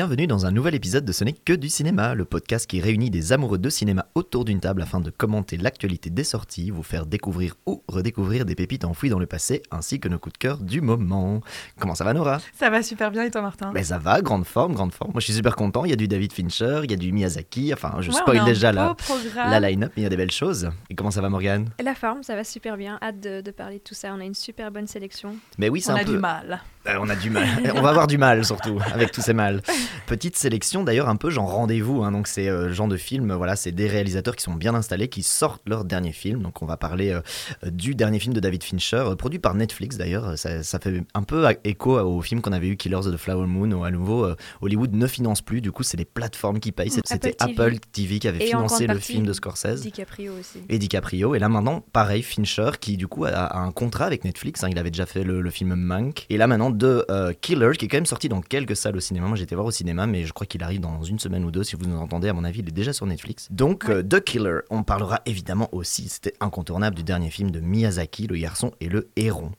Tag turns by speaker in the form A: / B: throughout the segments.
A: Bienvenue dans un nouvel épisode de Ce n'est que du cinéma, le podcast qui réunit des amoureux de cinéma autour d'une table afin de commenter l'actualité des sorties, vous faire découvrir ou redécouvrir des pépites enfouies dans le passé, ainsi que nos coups de cœur du moment. Comment ça va Nora?
B: Ça va super bien et toi Martin?
A: Ben ça va, grande forme, grande forme. Moi je suis super content, il y a du David Fincher, il y a du Miyazaki, enfin je
B: Ouais,
A: spoil déjà la,
B: programme.
A: la line-up, mais il y a des belles choses. Et comment ça va Morgane?
C: La forme, ça va super bien. Hâte de, de parler de tout ça. On a une super bonne sélection.
A: Mais oui, c'est
B: On
A: un
B: a
A: peu...
B: du mal.
A: Euh, on a du mal. on va avoir du mal surtout avec tous ces mâles. Petite sélection d'ailleurs un peu genre rendez-vous. hein. donc c'est euh, le genre de film. Voilà, c'est des réalisateurs qui sont bien installés, qui sortent leur dernier film. Donc on va parler euh, euh, du dernier film de David Fincher, euh, produit par Netflix d'ailleurs. Ça, ça fait un peu écho au film qu'on avait eu Killers of the Flower Moon. Où à nouveau euh, Hollywood ne finance plus. Du coup c'est les plateformes qui payent. C'était
C: Apple
A: Apple
C: TV.
A: Qui avait
C: Et
A: financé le film de Scorsese
C: DiCaprio aussi.
A: et DiCaprio. Et là maintenant, pareil, Fincher qui du coup a, a un contrat avec Netflix. hein, il avait déjà fait le, le film Mank. Et là maintenant de euh, Killer qui est quand même sorti dans quelques salles au cinéma. Moi j'étais voir au cinéma, mais je crois qu'il arrive dans une semaine ou deux. Si vous nous entendez, à mon avis, il est déjà sur Netflix. Donc euh, The Killer, on parlera évidemment aussi, c'était incontournable du dernier film de Miyazaki, Le garçon et le héron.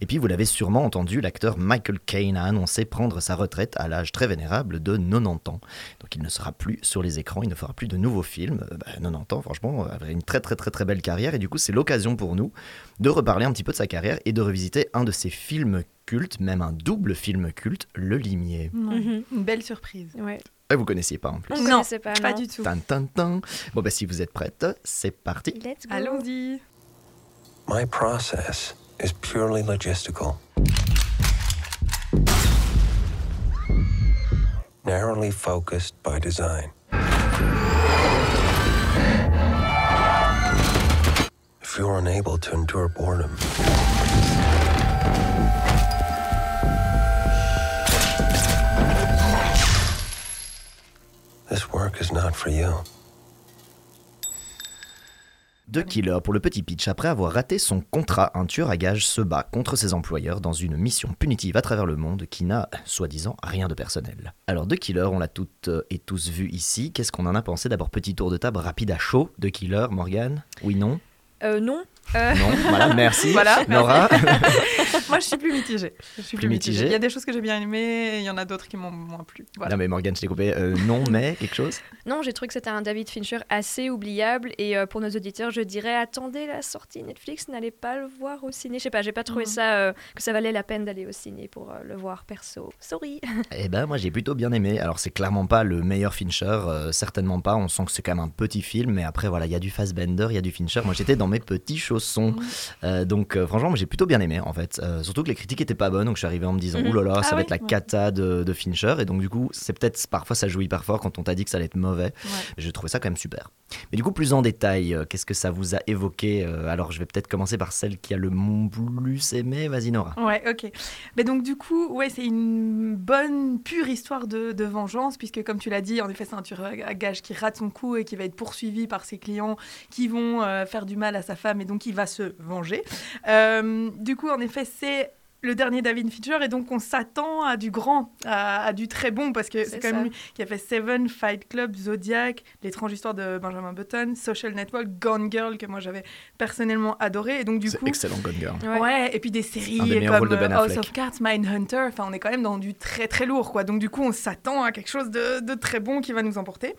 A: Et puis, vous l'avez sûrement entendu, l'acteur Michael Caine a annoncé prendre sa retraite à l'âge très vénérable de 90 ans. Donc, il ne sera plus sur les écrans, il ne fera plus de nouveaux films. Euh, bah, 90 ans, franchement, avait une très très très très belle carrière. Et du coup, c'est l'occasion pour nous de reparler un petit peu de sa carrière et de revisiter un de ses films cultes, même un double film culte, Le Limier.
B: Ouais.
C: Mhm.
B: Une belle surprise.
C: Ouais.
A: Et vous connaissiez pas en plus.
C: On
B: Non,
C: connaissait pas,
B: Pas
C: non.
B: du tout.
A: Tan, tan, tan. Bon, bah, si vous êtes prête, c'est parti.
C: Let's go.
B: Allons-y.
D: My process is purely logistical. Narrowly focused by design. If you're unable to endure boredom, this work is not for you.
A: The Killer, pour le petit pitch, après avoir raté son contrat, un tueur à gages se bat contre ses employeurs dans une mission punitive à travers le monde qui n'a, soi-disant, rien de personnel. Alors, The Killer, on l'a toutes euh, et tous vu ici. Qu'est-ce qu'on en a pensé? D'abord, petit tour de table rapide à chaud. The Killer, Morgane Oui, non?
C: Euh, non. Euh,
A: Non Voilà, merci.
B: Voilà,
A: Nora
B: Moi, je suis plus mitigée. Je suis
A: Plus mitigée.
B: Il y a des choses que j'ai bien aimées, et il y en a d'autres qui m'ont moins plu. Voilà.
A: Non, mais Morgane, je t'ai coupé. Euh, non, mais quelque chose?
C: Non, j'ai trouvé que c'était un David Fincher assez oubliable. Et euh, pour nos auditeurs, je dirais attendez la sortie Netflix, n'allez pas le voir au ciné. Je sais pas, j'ai pas trouvé ça euh, que ça valait la peine d'aller au ciné pour euh, le voir perso. Sorry.
A: Eh ben, moi, j'ai plutôt bien aimé. Alors, c'est clairement pas le meilleur Fincher, euh, certainement pas. On sent que c'est quand même un petit film, mais après, voilà, il y a du Fassbender, il y a du Fincher. Moi, j'étais dans mes petits chaussons.
B: Mhm.
A: Euh, donc, euh, franchement, j'ai plutôt bien aimé, en fait. Euh, surtout que les critiques étaient pas bonnes, donc je suis arrivé en me disant,
C: Mhm.
A: ouh là là, ça
B: Ah
A: va être la
B: Ouais.
A: cata de, de Fincher. Et donc, du coup, c'est peut-être parfois ça joue hyper fort quand on t'a dit que ça allait être mauvais. J'ai trouvé ça quand même super. Mais du coup, plus en détail, qu'est-ce que ça vous a évoqué Alors, je vais peut-être commencer par celle qui a le plus aimé. Vas-y, Nora.
B: Ouais, ok. Mais donc du coup, ouais, c'est une bonne pure histoire de, de vengeance, puisque comme tu l'as dit, en effet, c'est un tueur à gage qui rate son coup et qui va être poursuivi par ses clients qui vont euh, faire du mal à sa femme et donc va se venger. Euh, du coup, en effet, c'est le dernier David Fincher et donc on s'attend à du grand, à, à du très bon parce que
C: C'est
B: quand
C: ça.
B: même lui qui a fait Seven, Fight Club, Zodiac, L'étrange histoire de Benjamin Button, Social Network, Gone Girl que moi j'avais personnellement adoré et donc du
A: C'est
B: coup
A: excellent, Gone Girl.
B: Ouais. et puis des séries
A: des
B: comme
A: de Ben
B: euh, House of Cards, Mindhunter, enfin on est quand même dans du très très lourd quoi. Donc du coup on s'attend à quelque chose de, de très bon qui va nous emporter.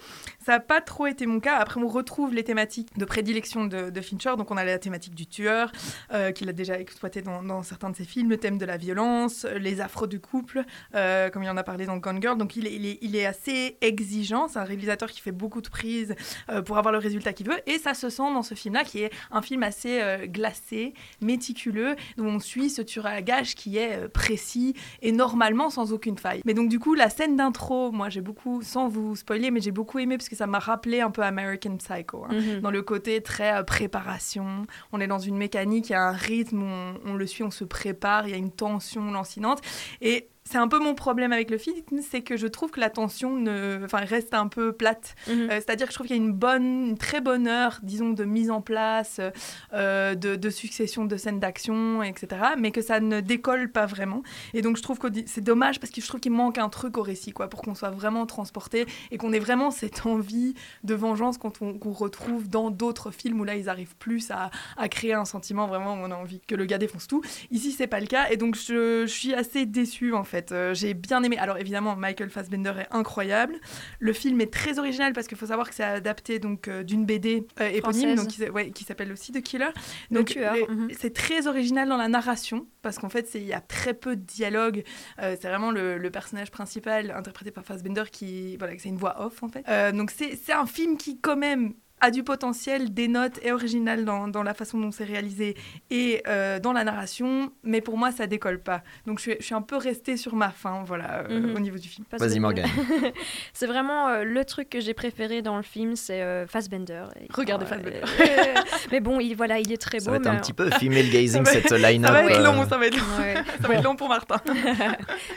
B: Ça n'a pas trop été mon cas. Après on retrouve les thématiques de prédilection de, de Fincher. Donc on a la thématique du tueur euh, qu'il a déjà exploité dans, dans certains de ses films, le thème de la violence, les affres du couple, euh, comme il en a parlé dans Gone Girl. Donc il est, il est, il est assez exigeant. C'est un réalisateur qui fait beaucoup de prises euh, pour avoir le résultat qu'il veut. Et ça se sent dans ce film-là qui est un film assez euh, glacé, méticuleux, où on suit ce tueur à gage qui est précis et normalement sans aucune faille. Mais donc du coup, la scène d'intro, moi j'ai beaucoup, sans vous spoiler, mais j'ai beaucoup aimé parce que ça m'a rappelé un peu American Psycho. hein.
C: Mhm.
B: Dans le côté très préparation, on est dans une mécanique, il y a un rythme, on, on le suit, on se prépare, il y a une tension lancinante. Et c'est un peu mon problème avec le film, c'est que je trouve que la tension ne, enfin, reste un peu plate.
C: Mhm.
B: Euh, C'est-à-dire que je trouve qu'il y a une bonne, une très bonne heure, disons, de mise en place, euh, de, de succession de scènes d'action, etc. Mais que ça ne décolle pas vraiment. Et donc je trouve que c'est dommage parce que je trouve qu'il manque un truc au récit, quoi, pour qu'on soit vraiment transporté et qu'on ait vraiment cette envie de vengeance qu'on retrouve dans d'autres films où là ils arrivent plus à, à créer un sentiment vraiment où on a envie que le gars défonce tout. Ici c'est pas le cas et donc je, je suis assez déçue en fait fait. Euh, j'ai bien aimé. Alors évidemment, Michael Fassbender est incroyable. Le film est très original parce qu'il faut savoir que c'est adapté donc euh, d'une BD euh, éponyme, donc, qui, s- ouais, qui s'appelle aussi The Killer.
C: Le
B: Donc
C: mhm.
B: c'est très original dans la narration parce qu'en fait il y a très peu de dialogue. C'est vraiment le, le personnage principal interprété par Fassbender qui voilà, c'est une voix off en fait. Donc c'est c'est un film qui quand même a du potentiel, des notes est original dans, dans la façon dont c'est réalisé et euh, dans la narration, mais pour moi ça décolle pas. Donc je suis, je suis un peu restée sur ma fin voilà euh,
C: Mhm.
B: au niveau du film.
A: Vas-y Morgane.
C: C'est vraiment euh, le truc que j'ai préféré dans le film, c'est euh, Fassbender. Euh,
B: Fassbender.
C: mais bon, il, voilà, il est très
A: Ça
C: beau.
A: va être un petit peu female gazing
B: Ça
A: cette
B: Ça
A: line-up.
B: va être long, ça va être long,
C: Ouais.
B: ça va être long pour Martin.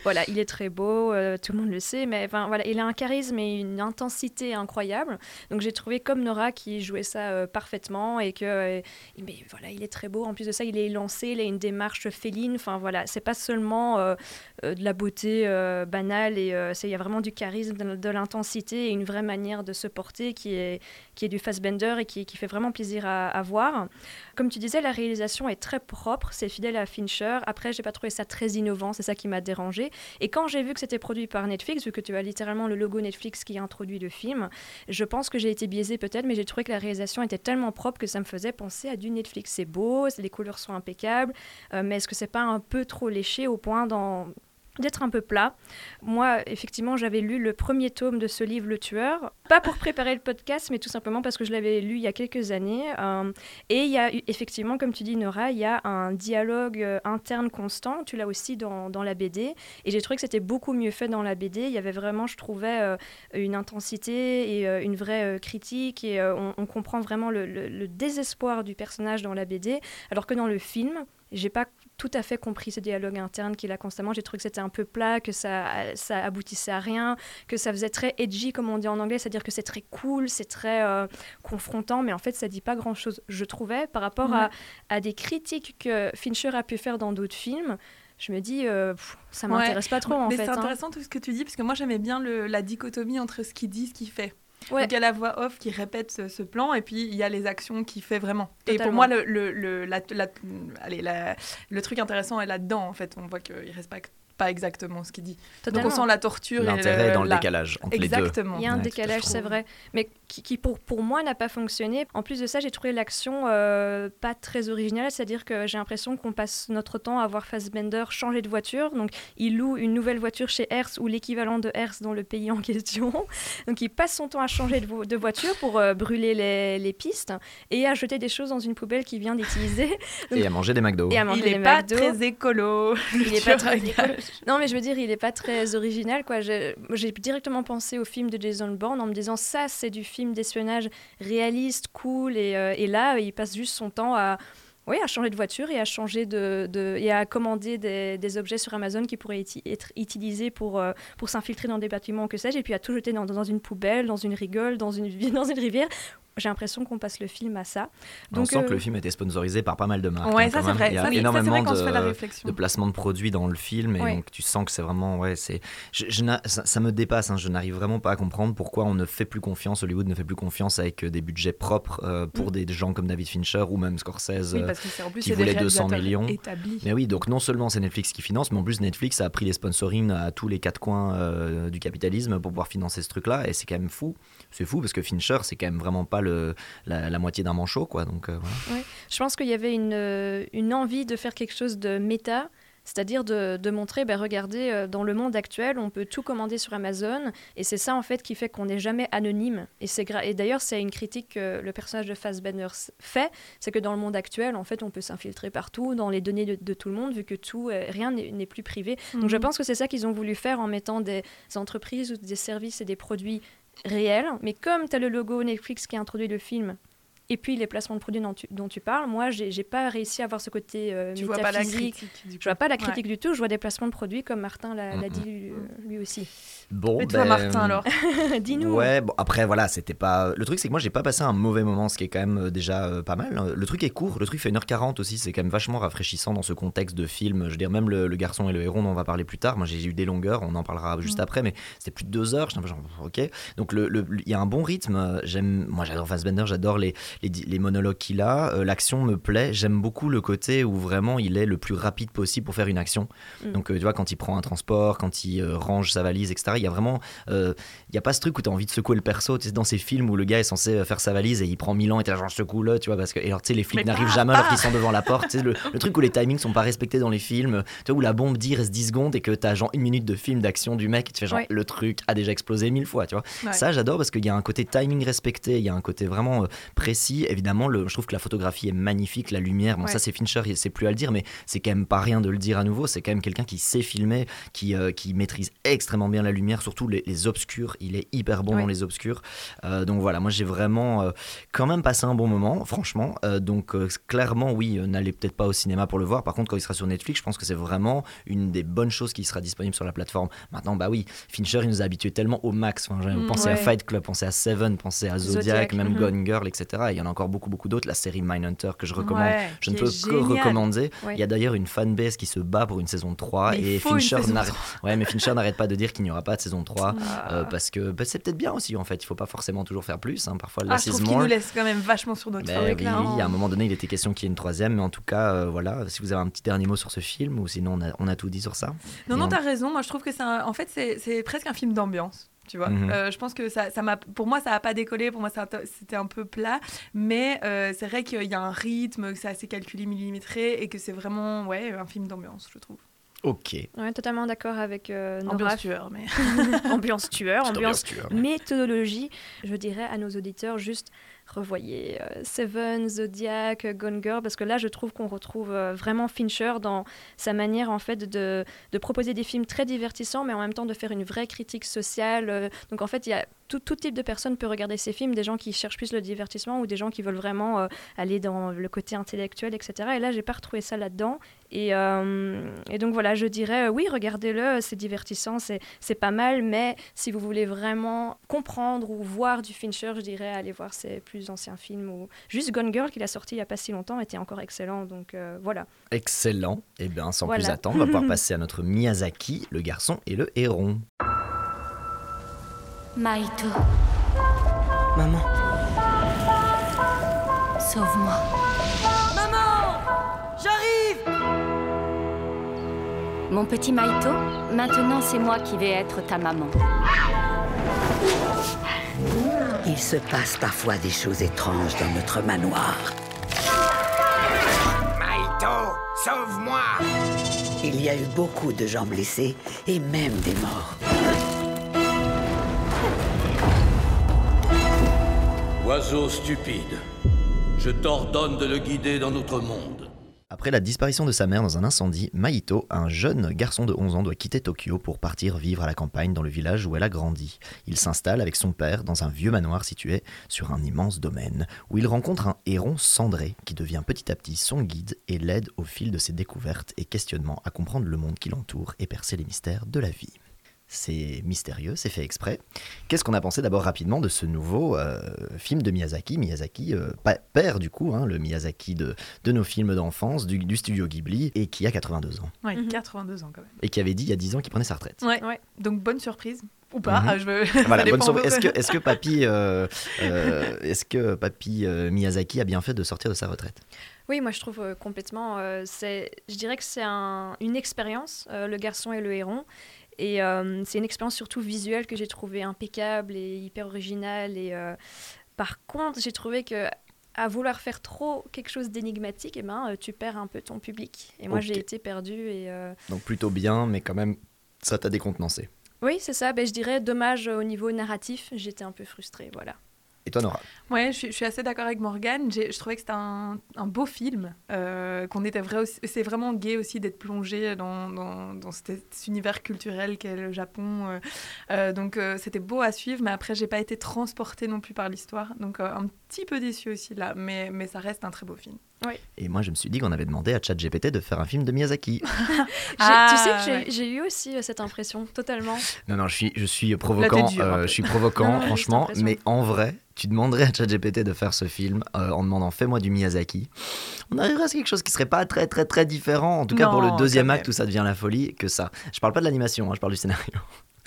C: voilà, il est très beau, euh, tout le monde le sait, mais enfin, voilà, il a un charisme et une intensité incroyable. Donc j'ai trouvé comme Nora qui jouait ça euh, parfaitement et que, euh, mais voilà, il est très beau. En plus de ça, il est lancé, il a une démarche féline. Enfin voilà, c'est pas seulement euh, de la beauté banale et il y a vraiment du charisme, de, l'intensité et une vraie manière de se porter qui est qui est du Fassbender et qui, qui fait vraiment plaisir à, voir. Comme tu disais, la réalisation est très propre, c'est fidèle à Fincher. Après, j'ai pas trouvé ça très innovant, c'est ça qui m'a dérangé. Et quand j'ai vu que c'était produit par Netflix, vu que tu as littéralement le logo Netflix qui introduit le film, je pense que j'ai été biaisée peut-être, mais trouvé que la réalisation était tellement propre que ça me faisait penser à du Netflix. C'est beau, les couleurs sont impeccables, euh, mais est-ce que c'est pas un peu trop léché au point d'en- d'être un peu plat. Moi, effectivement, j'avais lu le premier tome de ce livre, Le Tueur, pas pour préparer le podcast, mais tout simplement parce que je l'avais lu il y a quelques années. euh, et il y a effectivement, comme tu dis, Nora, il y a un dialogue euh, interne constant. Tu l'as aussi dans, la BD. Et j'ai trouvé que c'était beaucoup mieux fait dans la BD. Il y avait vraiment, je trouvais, euh, une intensité et une vraie critique. Et on, comprend vraiment le, le- le désespoir du personnage dans la BD. Alors que dans le film, j'ai pas tout à fait compris ce dialogue interne qu'il a constamment. J'ai trouvé que c'était un peu plat, que ça, ça aboutissait à rien, que ça faisait très edgy, comme on dit en anglais, c'est-à-dire que c'est très cool, c'est très euh, confrontant, mais en fait, ça dit pas grand-chose, je trouvais, par rapport à, à des critiques que Fincher a pu faire dans d'autres films. Je me dis, euh, pff, ça
B: Ouais.
C: m'intéresse pas trop, en
B: Mais
C: fait.
B: c'est
C: hein.
B: intéressant tout ce que tu dis, parce que moi j'aimais bien le- la dichotomie entre ce qu'il dit et ce qu'il fait.
C: Ouais.
B: Donc il y a la voix off qui répète ce, ce plan, et puis il y a les actions qu'il fait vraiment. Et pour moi, le, le, le, la- la- allez, la- le truc intéressant est là-dedans, en fait. On voit qu'il respecte pas exactement ce qu'il dit.
C: Totalement.
B: Donc on sent la torture et
A: L'intérêt dans le
B: la-
A: décalage entre les deux.
B: Exactement.
C: Il y a un
A: Ouais,
C: décalage, c'est vrai, mais qui, qui pour, pour moi n'a pas fonctionné. En plus de ça, j'ai trouvé l'action euh, pas très originale, c'est-à-dire que j'ai l'impression qu'on passe notre temps à voir Fassbender changer de voiture. Donc, il loue une nouvelle voiture chez Hertz ou l'équivalent de Hertz dans le pays en question. Donc, il passe son temps à changer de, vo- de voiture pour euh, brûler les, les pistes et à jeter des choses dans une poubelle qu'il vient d'utiliser
A: Et à manger des McDo.
C: et à manger
B: Il
C: des
B: est pas très écolo.
C: Il est pas très
B: gages.
C: Non, mais je veux dire, il est pas très original, quoi. J'ai directement pensé au film de Jason Bourne en me disant ça, c'est du film d'espionnage réaliste, cool, et, euh, et là, il passe juste son temps à. À changer de voiture et à changer de, de- et à commander des, des objets sur Amazon qui pourraient être utilisés pour, euh, pour s'infiltrer dans des bâtiments, que sais-je, et puis à tout jeter dans, dans une poubelle, dans une rigole, dans une, dans une rivière. J'ai l'impression qu'on passe le film à ça.
A: on sent
C: euh,
A: que le film a été sponsorisé par pas mal de marques.
B: Ouais,
A: hein,
B: ça c'est vrai.
A: Il y a
B: Ça, ça,
A: énormément
B: vrai
A: de, de placements de produits dans le film et
C: Ouais.
A: donc tu sens que c'est vraiment ouais c'est je, ça, ça me dépasse hein, je n'arrive vraiment pas à comprendre pourquoi on ne fait plus confiance Hollywood ne fait plus confiance avec euh, des budgets propres euh, pour des gens comme David Fincher ou même Scorsese
B: Oui, parce que c'est en plus
A: qui voulait 200
B: réalisateurs
A: millions.
B: établis.
A: mais oui, donc non seulement c'est Netflix qui finance, mais en plus Netflix a pris les sponsorings à tous les quatre coins euh, du capitalisme pour pouvoir financer ce truc-là, et c'est quand même fou. C'est fou parce que Fincher, c'est quand même vraiment pas le, la, la moitié d'un manchot, quoi. Donc euh, voilà.
C: Je pense qu'il y avait une, euh, une envie de faire quelque chose de méta, c'est-à-dire de, de montrer, ben, regardez, euh, dans le monde actuel, on peut tout commander sur Amazon, et c'est ça en fait qui fait qu'on n'est jamais anonyme. Et, c'est gra- et d'ailleurs, c'est une critique que le personnage de Fassbender fait, c'est que dans le monde actuel, en fait, on peut s'infiltrer partout, dans les données de, de tout le monde, vu que tout, euh, rien n'est n'est plus privé. Donc je
B: Mhm.
C: pense que c'est ça qu'ils ont voulu faire en mettant des entreprises ou des services et des produits réels. Mais comme tu as le logo Netflix qui a introduit le film, et puis les placements de produits dont tu, dont tu parles, moi, j'ai j'ai pas réussi à avoir ce côté euh,
B: Tu vois pas la
C: métaphysique.
B: critique. du
C: Je vois pas la
B: Ouais.
C: critique du tout, je vois des placements de produits comme Martin l'a dit lui, euh, lui aussi.
A: Bon,
B: Et toi,
A: ben,
B: Martin, alors
C: Dis-nous.
A: Ouais, bon après voilà, c'était pas. Le truc c'est que moi j'ai pas passé un mauvais moment, ce qui est quand même euh, déjà euh, pas mal. Le truc est court, le truc fait 1h40 aussi, c'est quand même vachement rafraîchissant dans ce contexte de film. Je veux dire, même le, le garçon et le héros, dont on va parler plus tard. Moi j'ai eu des longueurs, on en parlera juste
B: Mm.
A: après, mais c'était plus de deux heures. J'étais un peu genre, ok. Donc le- le- il y a un bon rythme. J'aime, moi j'adore Fassbender, j'adore les, les, monologues qu'il a. Euh, L'action me plaît. J'aime beaucoup le côté où vraiment il est le plus rapide possible pour faire une action.
C: Mm.
A: Donc euh, tu vois, quand il prend un transport, quand il euh, range sa valise, etc. Il y a vraiment il n'y a pas ce truc où tu as envie de secouer le perso. Tu sais, dans ces films où le gars est censé faire sa valise et il prend mille ans et là, genre, je secoue tu vois, parce que. Et alors, tu sais, les flics n'arrivent jamais alors qu'ils sont devant la porte. Tu sais, le, le truc où les timings sont pas respectés dans les films, tu vois, où la bombe dit reste 10 secondes et que t'as genre une minute de film d'action du mec et tu fais genre,
C: Ouais.
A: le truc a déjà explosé mille fois, tu vois.
B: Ouais.
A: Ça, j'adore parce qu'il y a un côté timing respecté, il y a un côté vraiment euh, Évidemment, le, je trouve que la photographie est magnifique, la lumière, bon,
C: Ouais.
A: ça c'est Fincher, il- c'est plus à le dire, mais c'est quand même pas rien de le dire à nouveau. C'est quand même quelqu'un qui sait filmer, qui, euh, qui maîtrise extrêmement bien la lumière, surtout les, les obscurs. Il est hyper bon
C: Ouais.
A: dans les obscurs. Euh, donc voilà, moi j'ai vraiment euh, quand même passé un bon moment, franchement. Donc clairement, oui, n'allez peut-être pas au cinéma pour le voir. Par contre, quand il sera sur Netflix, je pense que c'est vraiment une des bonnes choses qui sera disponible sur la plateforme. Maintenant, bah oui, Fincher, il nous a habitués tellement au max. Enfin, j'ai-
C: Mm,
A: pensez à. Fight Club, pensez à Seven, pensez à Zodiac,
C: Zodiac,
A: même
C: mhm.
A: Gone Girl, etc. Il y en a encore beaucoup, beaucoup d'autres. La série Mindhunter que je recommande.
B: Ouais,
A: Je ne peux que recommander.
C: Ouais.
A: Il y a d'ailleurs une fanbase qui se bat pour une saison 3
B: Mais
A: et Fincher
B: saison
A: n'arrête ouais, mais Fincher n'arrête pas de dire qu'il n'y aura pas de saison 3
B: Ah.
A: euh, parce que bah, c'est peut-être bien aussi en fait. Il faut pas forcément toujours faire plus. hein. Parfois,
B: Ah, trouve qu'il
A: more.
B: nous laisse quand même vachement sur notre faim.
A: oui, oui, à un moment donné, il était question qu'il y ait une troisième, mais en tout cas, euh, voilà, si vous avez un petit dernier mot sur ce film, ou sinon on a, on a tout dit sur ça.
B: Non,
A: Et
B: non,
A: on-
B: t'as raison. Moi, je trouve que c'est en fait, c'est presque un film d'ambiance. Tu vois,
A: Mhm.
B: Euh, je pense que ça, ça m'a, pour moi, ça a pas décollé. Pour moi, c'était un peu plat. Mais euh, c'est vrai qu'il y a un rythme, que c'est assez calculé, millimétré, et que c'est vraiment, ouais, un film d'ambiance, je trouve.
A: Ok.
C: Ouais, totalement d'accord avec euh, Nora.
B: Ambiance tueur, mais.
C: ambiance tueur, ambiance
A: tueur.
C: méthodologie. Je dirais à nos auditeurs juste revoyez euh, Seven, Zodiac, Gone Girl, parce que là je trouve qu'on retrouve euh, vraiment Fincher dans sa manière en fait de, de proposer des films très divertissants, mais en même temps de faire une vraie critique sociale. euh, donc en fait, il y a tout, tout type de personnes peut regarder ces films, des gens qui cherchent plus le divertissement ou des gens qui veulent vraiment euh, aller dans le côté intellectuel, etc. Et là, j'ai pas retrouvé ça là-dedans. Et, euh, et donc voilà, je dirais, euh, oui, regardez-le, c'est divertissant, c'est c'est pas mal, mais si vous voulez vraiment comprendre ou voir du Fincher, je dirais, allez voir ses plus anciens films. Ou... Juste Gone Girl, qu'il a sorti il y a pas si longtemps, était encore excellent. Donc voilà.
A: Excellent. Et bien, sans
C: Voilà.
A: plus attendre, on va pouvoir passer à notre Miyazaki, le garçon et le héron.
E: Maito,
F: Maman,
E: sauve-moi.
F: j'arrive
E: Mon petit Maito, maintenant c'est moi qui vais être ta maman.
G: Il se passe parfois des choses étranges dans notre manoir.
H: Maito, sauve-moi
G: Il y a eu beaucoup de gens blessés et même des morts.
I: Oiseau stupide, je t'ordonne de le guider dans notre monde.
A: Après la disparition de sa mère dans un incendie, Maito, un jeune garçon de 11 ans, doit quitter Tokyo pour partir vivre à la campagne dans le village où elle a grandi. Il s'installe avec son père dans un vieux manoir situé sur un immense domaine, où il rencontre un héron cendré qui devient petit à petit son guide et l'aide au fil de ses découvertes et questionnements à comprendre le monde qui l'entoure et percer les mystères de la vie. C'est mystérieux, c'est fait exprès. Qu'est-ce qu'on a pensé d'abord rapidement de ce nouveau euh, film de Miyazaki? Miyazaki, euh, père du coup, hein, le Miyazaki de, de nos films d'enfance, du, du studio Ghibli, et qui a 82 ans.
B: Ouais,
C: Mhm.
B: 82 ans quand même.
A: Et qui avait dit il y a 10 ans qu'il prenait sa retraite.
B: Ouais.
C: Ouais.
B: Donc, bonne surprise. Ou pas,
A: Mhm.
B: ah, je veux.
A: Voilà, bonne surprise. Est-ce que, que papy, euh, euh, est-ce que papy euh, Miyazaki a bien fait de sortir de sa retraite?
C: Oui, moi je trouve euh, complètement. euh, c'est, je dirais que c'est un- une expérience, euh, le garçon et le héron. Et euh, c'est une expérience surtout visuelle que j'ai trouvée impeccable et hyper originale. Et euh, par contre, j'ai trouvé que à vouloir faire trop quelque chose d'énigmatique, eh ben, euh, tu perds un peu ton public. Et moi, j'ai été perdue. Et euh,
A: Donc plutôt bien, mais quand même, ça t'a décontenancé.
C: oui, c'est ça. Ben, je dirais dommage au niveau narratif. J'étais un peu frustrée, voilà.
A: Et toi, Nora
B: Ouais, je suis, assez d'accord avec Morgane. Je trouvais que c'était un, beau film, euh, qu'on était vrai C'est vraiment gai aussi d'être plongé dans, dans, cet, univers culturel qu'est le Japon. euh. Euh, donc c'était beau à suivre, mais après j'ai pas été transportée non plus par l'histoire. Donc un petit peu déçue aussi là, mais, mais ça reste un très beau film.
C: Oui.
A: Et moi, je me suis dit qu'on avait demandé à ChatGPT de faire un film de Miyazaki.
C: J'ai-
B: Ah,
C: tu sais que j'ai
B: ouais.
C: j'ai eu aussi euh, cette impression, totalement.
A: non, non, je suis, je suis provoquant.
B: dure,
A: euh, je suis provoquant,
C: Non,
A: franchement. Mais en vrai, tu demanderais à ChatGPT de faire ce film euh, en demandant fais-moi du Miyazaki. On arriverait à quelque chose qui serait pas très, très, très différent. En tout cas, pour le deuxième acte où ça devient la folie, que ça. Je parle pas de l'animation, hein, je parle du scénario.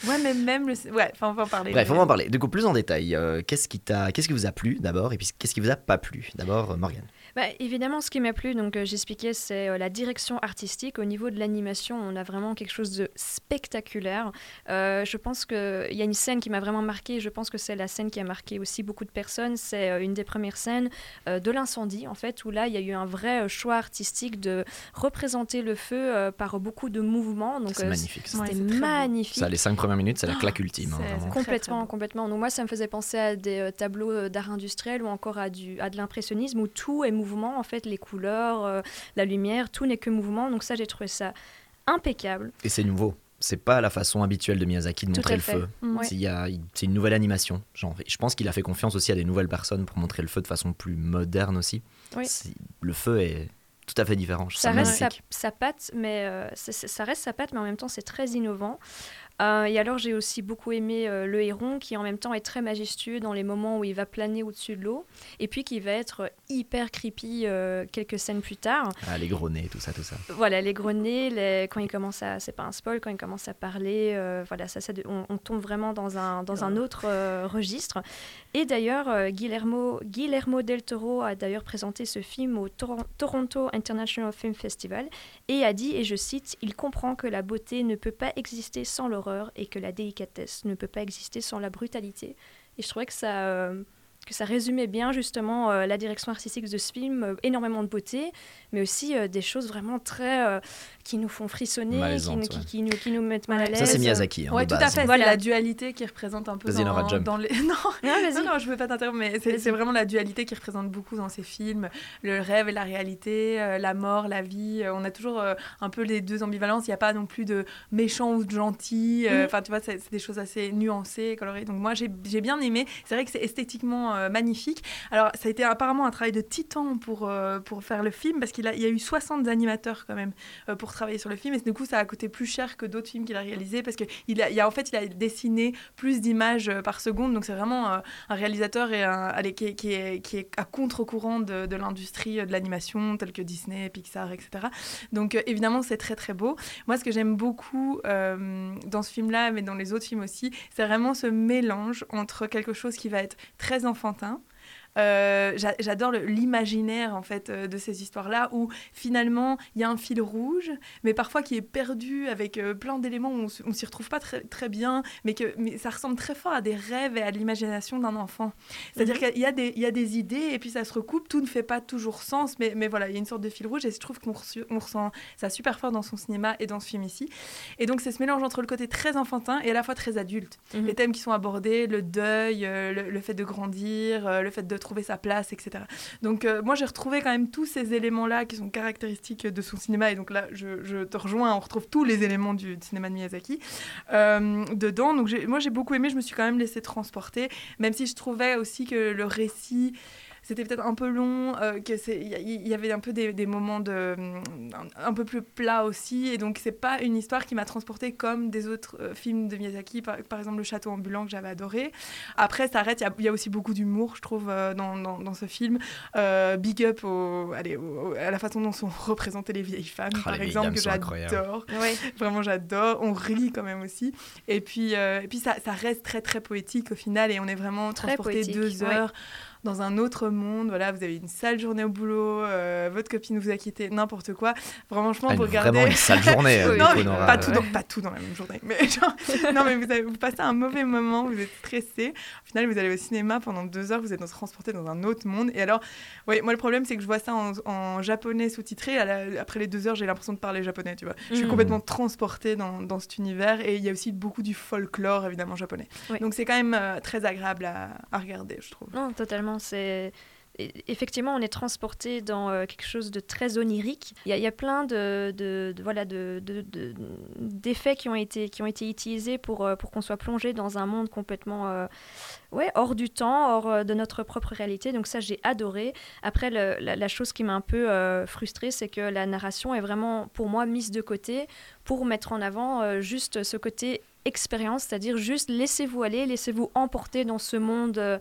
B: Ouais, mais même le. Ouais, enfin, on va en parler.
A: Bref, on va en parler. Du coup, plus en détail. euh, qu'est-ce qui t'a, qu'est-ce qui vous a plu d'abord, et puis qu'est-ce qui vous a pas plu D'abord, euh, Morgane?
C: Bah, évidemment, ce qui m'a plu, donc euh, j'expliquais, c'est euh, la direction artistique. Au niveau de l'animation, on a vraiment quelque chose de spectaculaire. Euh, je pense qu'il y a une scène qui m'a vraiment marqué. Je pense que c'est la scène qui a marqué aussi beaucoup de personnes. C'est euh, une des premières scènes euh, de l'incendie, en fait, où là, il y a eu un vrai euh, choix artistique de représenter le feu euh, par beaucoup de mouvements. Donc,
A: C'est
C: euh,
A: magnifique.
B: Ouais,
C: C'était
B: beau.
C: magnifique.
A: Ça, les cinq premières minutes, c'est la claque ultime. hein,
C: Complètement, complètement. Donc moi, ça me faisait penser à des euh, tableaux d'art industriel ou encore à, du, à de l'impressionnisme où tout est mouvement, en fait, les couleurs, euh, la lumière, tout n'est que mouvement. Donc ça, j'ai trouvé ça impeccable.
A: Et c'est nouveau. C'est pas la façon habituelle de Miyazaki de
C: Tout
A: montrer le
C: fait.
A: feu.
B: Mm.
A: C'est, une nouvelle animation. Genre, je pense qu'il a fait confiance aussi à des nouvelles personnes pour montrer le feu de façon plus moderne aussi.
C: Oui.
A: Le feu est tout à fait différent. Je
C: Ça reste sa, sa patte, mais euh, ça reste sa patte, mais en même temps, c'est très innovant. Euh, et alors, j'ai aussi beaucoup aimé euh, le héron, qui en même temps est très majestueux dans les moments où il va planer au-dessus de l'eau, et puis qui va être hyper creepy euh, quelques scènes plus tard.
A: Ah, les gros nez, tout ça, tout ça.
C: Voilà, les gros nez, les- quand il commence à, c'est pas un spoil, quand il commence à parler, voilà, ça, ça on, on tombe vraiment dans un, dans un autre registre. Et d'ailleurs, euh, Guillermo, Guillermo del Toro a d'ailleurs présenté ce film au Toron- Toronto International Film Festival et a dit, et je cite, il comprend que la beauté ne peut pas exister sans l'horreur et que la délicatesse ne peut pas exister sans la brutalité. Et je trouvais que ça, euh, que ça résumait bien justement euh, la direction artistique de ce film, euh, énormément de beauté, mais aussi euh, des choses vraiment très euh, qui nous font frissonner, qui, nous, qui nous mettent mal à l'aise.
A: Ça, c'est Miyazaki. hein,
B: Ouais,
A: de
B: tout à
A: base.
B: fait.
C: Voilà.
B: C'est la dualité qui représente un peu
A: Nora,
B: dans,
A: jump.
B: dans les. Non,
C: Non, vas-y.
B: non, non, je veux pas t'interrompre, mais c'est vraiment la dualité qui représente beaucoup dans ces films. Le rêve et la réalité, euh, la mort, la vie. Euh, on a toujours euh, un peu les deux ambivalences. Il n'y a pas non plus de méchant ou de gentil. Euh,
C: Mhm.
B: Enfin, tu vois, c'est c'est des choses assez nuancées, colorées. Donc, moi, j'ai j'ai bien aimé. C'est vrai que c'est esthétiquement euh, magnifique. Alors, ça a été apparemment un travail de titan pour, euh, pour faire le film, parce qu'il y a eu 60 animateurs quand même euh, pour travailler sur le film. Et du coup, ça a coûté plus cher que d'autres films qu'il a réalisés, parce qu'il a, il a, en fait, a dessiné plus d'images par seconde. Donc, c'est vraiment un réalisateur et un, qui, est, qui, est, à contre-courant de, de l'industrie de l'animation, telle que Disney, Pixar, etc. Donc, évidemment, c'est très, très beau. Moi, ce que j'aime beaucoup dans ce film-là, mais dans les autres films aussi, c'est vraiment ce mélange entre quelque chose qui va être très enfantin. Euh, j'a- J'adore l'imaginaire en fait euh, de ces histoires-là où finalement il y a un fil rouge, mais parfois qui est perdu avec euh, plein d'éléments où on s'y retrouve pas très, très bien, mais que mais ça ressemble très fort à des rêves et à l'imagination d'un enfant. C'est-à-dire qu'il y, a des- il y a des idées et puis ça se recoupe, tout ne fait pas toujours sens, mais, mais voilà, il y a une sorte de fil rouge et je trouve qu'on on ressent ça super fort dans son cinéma et dans ce film ici. Et donc c'est ce mélange entre le côté très enfantin et à la fois très adulte.
C: Mhm.
B: Les thèmes qui sont abordés, le deuil, le, le fait de grandir, le fait de trouver sa place, etc. Donc euh, moi j'ai retrouvé quand même tous ces éléments-là qui sont caractéristiques de son cinéma et donc là je, te rejoins, on retrouve tous les éléments du cinéma de Miyazaki euh, dedans. Donc moi j'ai beaucoup aimé, je me suis quand même laissée transporter, même si je trouvais aussi que le récit c'était peut-être un peu long, euh, que c'est il y, avait un peu des, des moments de un, un peu plus plat aussi, et donc c'est pas une histoire qui m'a transportée comme des autres euh, films de Miyazaki, par, par exemple Le Château ambulant que j'avais adoré. Après, ça arrête, il y a- il y, a aussi beaucoup d'humour, je trouve, euh, dans, dans, dans ce film. Euh, big up au, allez, au- à la façon dont sont représentées les vieilles femmes,
A: Ah,
B: par
A: les
B: exemple, que j'adore.
C: Ouais.
B: Vraiment, j'adore. On rit quand même aussi. Et puis, euh, et puis ça, ça reste très, très poétique au final. Et on est vraiment
C: Très
B: transporté deux
C: ouais.
B: Dans un autre monde. Voilà, vous avez une sale journée au boulot, euh, votre copine vous a quitté, n'importe quoi. Vraiment, vous regardez.
A: Vraiment une sale journée, euh,
C: Oui.
B: Non,
A: coup,
B: mais
A: Nora.
B: pas, tout dans, pas tout dans la même journée. Mais genre, non, mais vous, avez- vous passez un mauvais moment, vous êtes stressé. Au final, vous allez au cinéma pendant deux heures, vous êtes transporté dans un autre monde. Et alors, ouais, moi, le problème, c'est que je vois ça en, en japonais sous-titré. Après les deux heures, j'ai l'impression de parler japonais, tu vois. Je suis
C: Mhm.
B: complètement transportée dans, dans cet univers. Et il y a aussi beaucoup du folklore, évidemment, japonais.
C: Oui.
B: Donc, c'est quand même euh, très agréable à, à regarder, je trouve.
C: Non, totalement. C'est effectivement, on est transporté dans euh, quelque chose de très onirique. Il y a, plein de, voilà, de, de- de- d'effets qui, ont été, qui ont été utilisés pour, euh, pour qu'on soit plongé dans un monde complètement euh, ouais, hors du temps, hors de notre propre réalité. Donc ça, j'ai adoré. Après, la, chose qui m'a un peu frustrée, c'est que la narration est vraiment, pour moi, mise de côté pour mettre en avant juste ce côté expérience, c'est-à-dire juste laissez-vous aller, laissez-vous emporter dans ce monde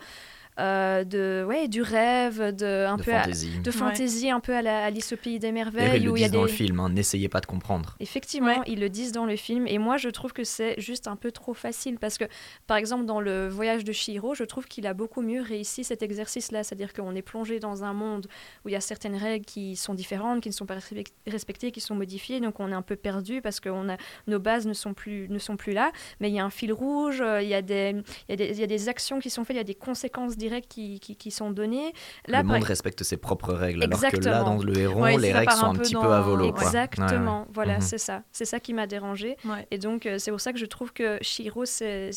C: euh, de, ouais, du rêve, de, un
A: De
C: peu à-
A: fantaisie.
C: de
B: Ouais.
C: fantaisie, un peu à la Alice au pays des merveilles,
A: ils le
C: où il y a
A: disent dans le film, hein, n'essayez pas de comprendre.
C: Effectivement,
B: Ouais.
C: ils le disent dans le film. Et moi, je trouve que c'est juste un peu trop facile. Parce que, par exemple, dans le voyage de Shihiro, je trouve qu'il a beaucoup mieux réussi cet exercice-là. C'est-à-dire qu'on est plongé dans un monde où il y a certaines règles qui sont différentes, qui ne sont pas respect- respectées, qui sont modifiées. Donc, on est un peu perdu parce que on a, nos bases ne sont, plus, ne sont plus là. Mais il y a un fil rouge, euh, il y a des, il y a des, il y a des actions qui sont faites, il y a des conséquences directes qui, qui, qui sont données. Là,
A: le
C: par-
A: monde respecte ses propres règles, alors que là,
C: Exactement.
A: dans le héron,
B: Ouais,
A: les règles sont
B: un
A: petit
B: dans-
A: peu à volo.
C: Exactement,
A: Ouais, ouais.
C: voilà,
A: Mhm.
C: c'est ça. C'est ça qui m'a dérangé.
B: Ouais.
C: Et donc, euh, c'est pour ça que je trouve que Shiro, c'est,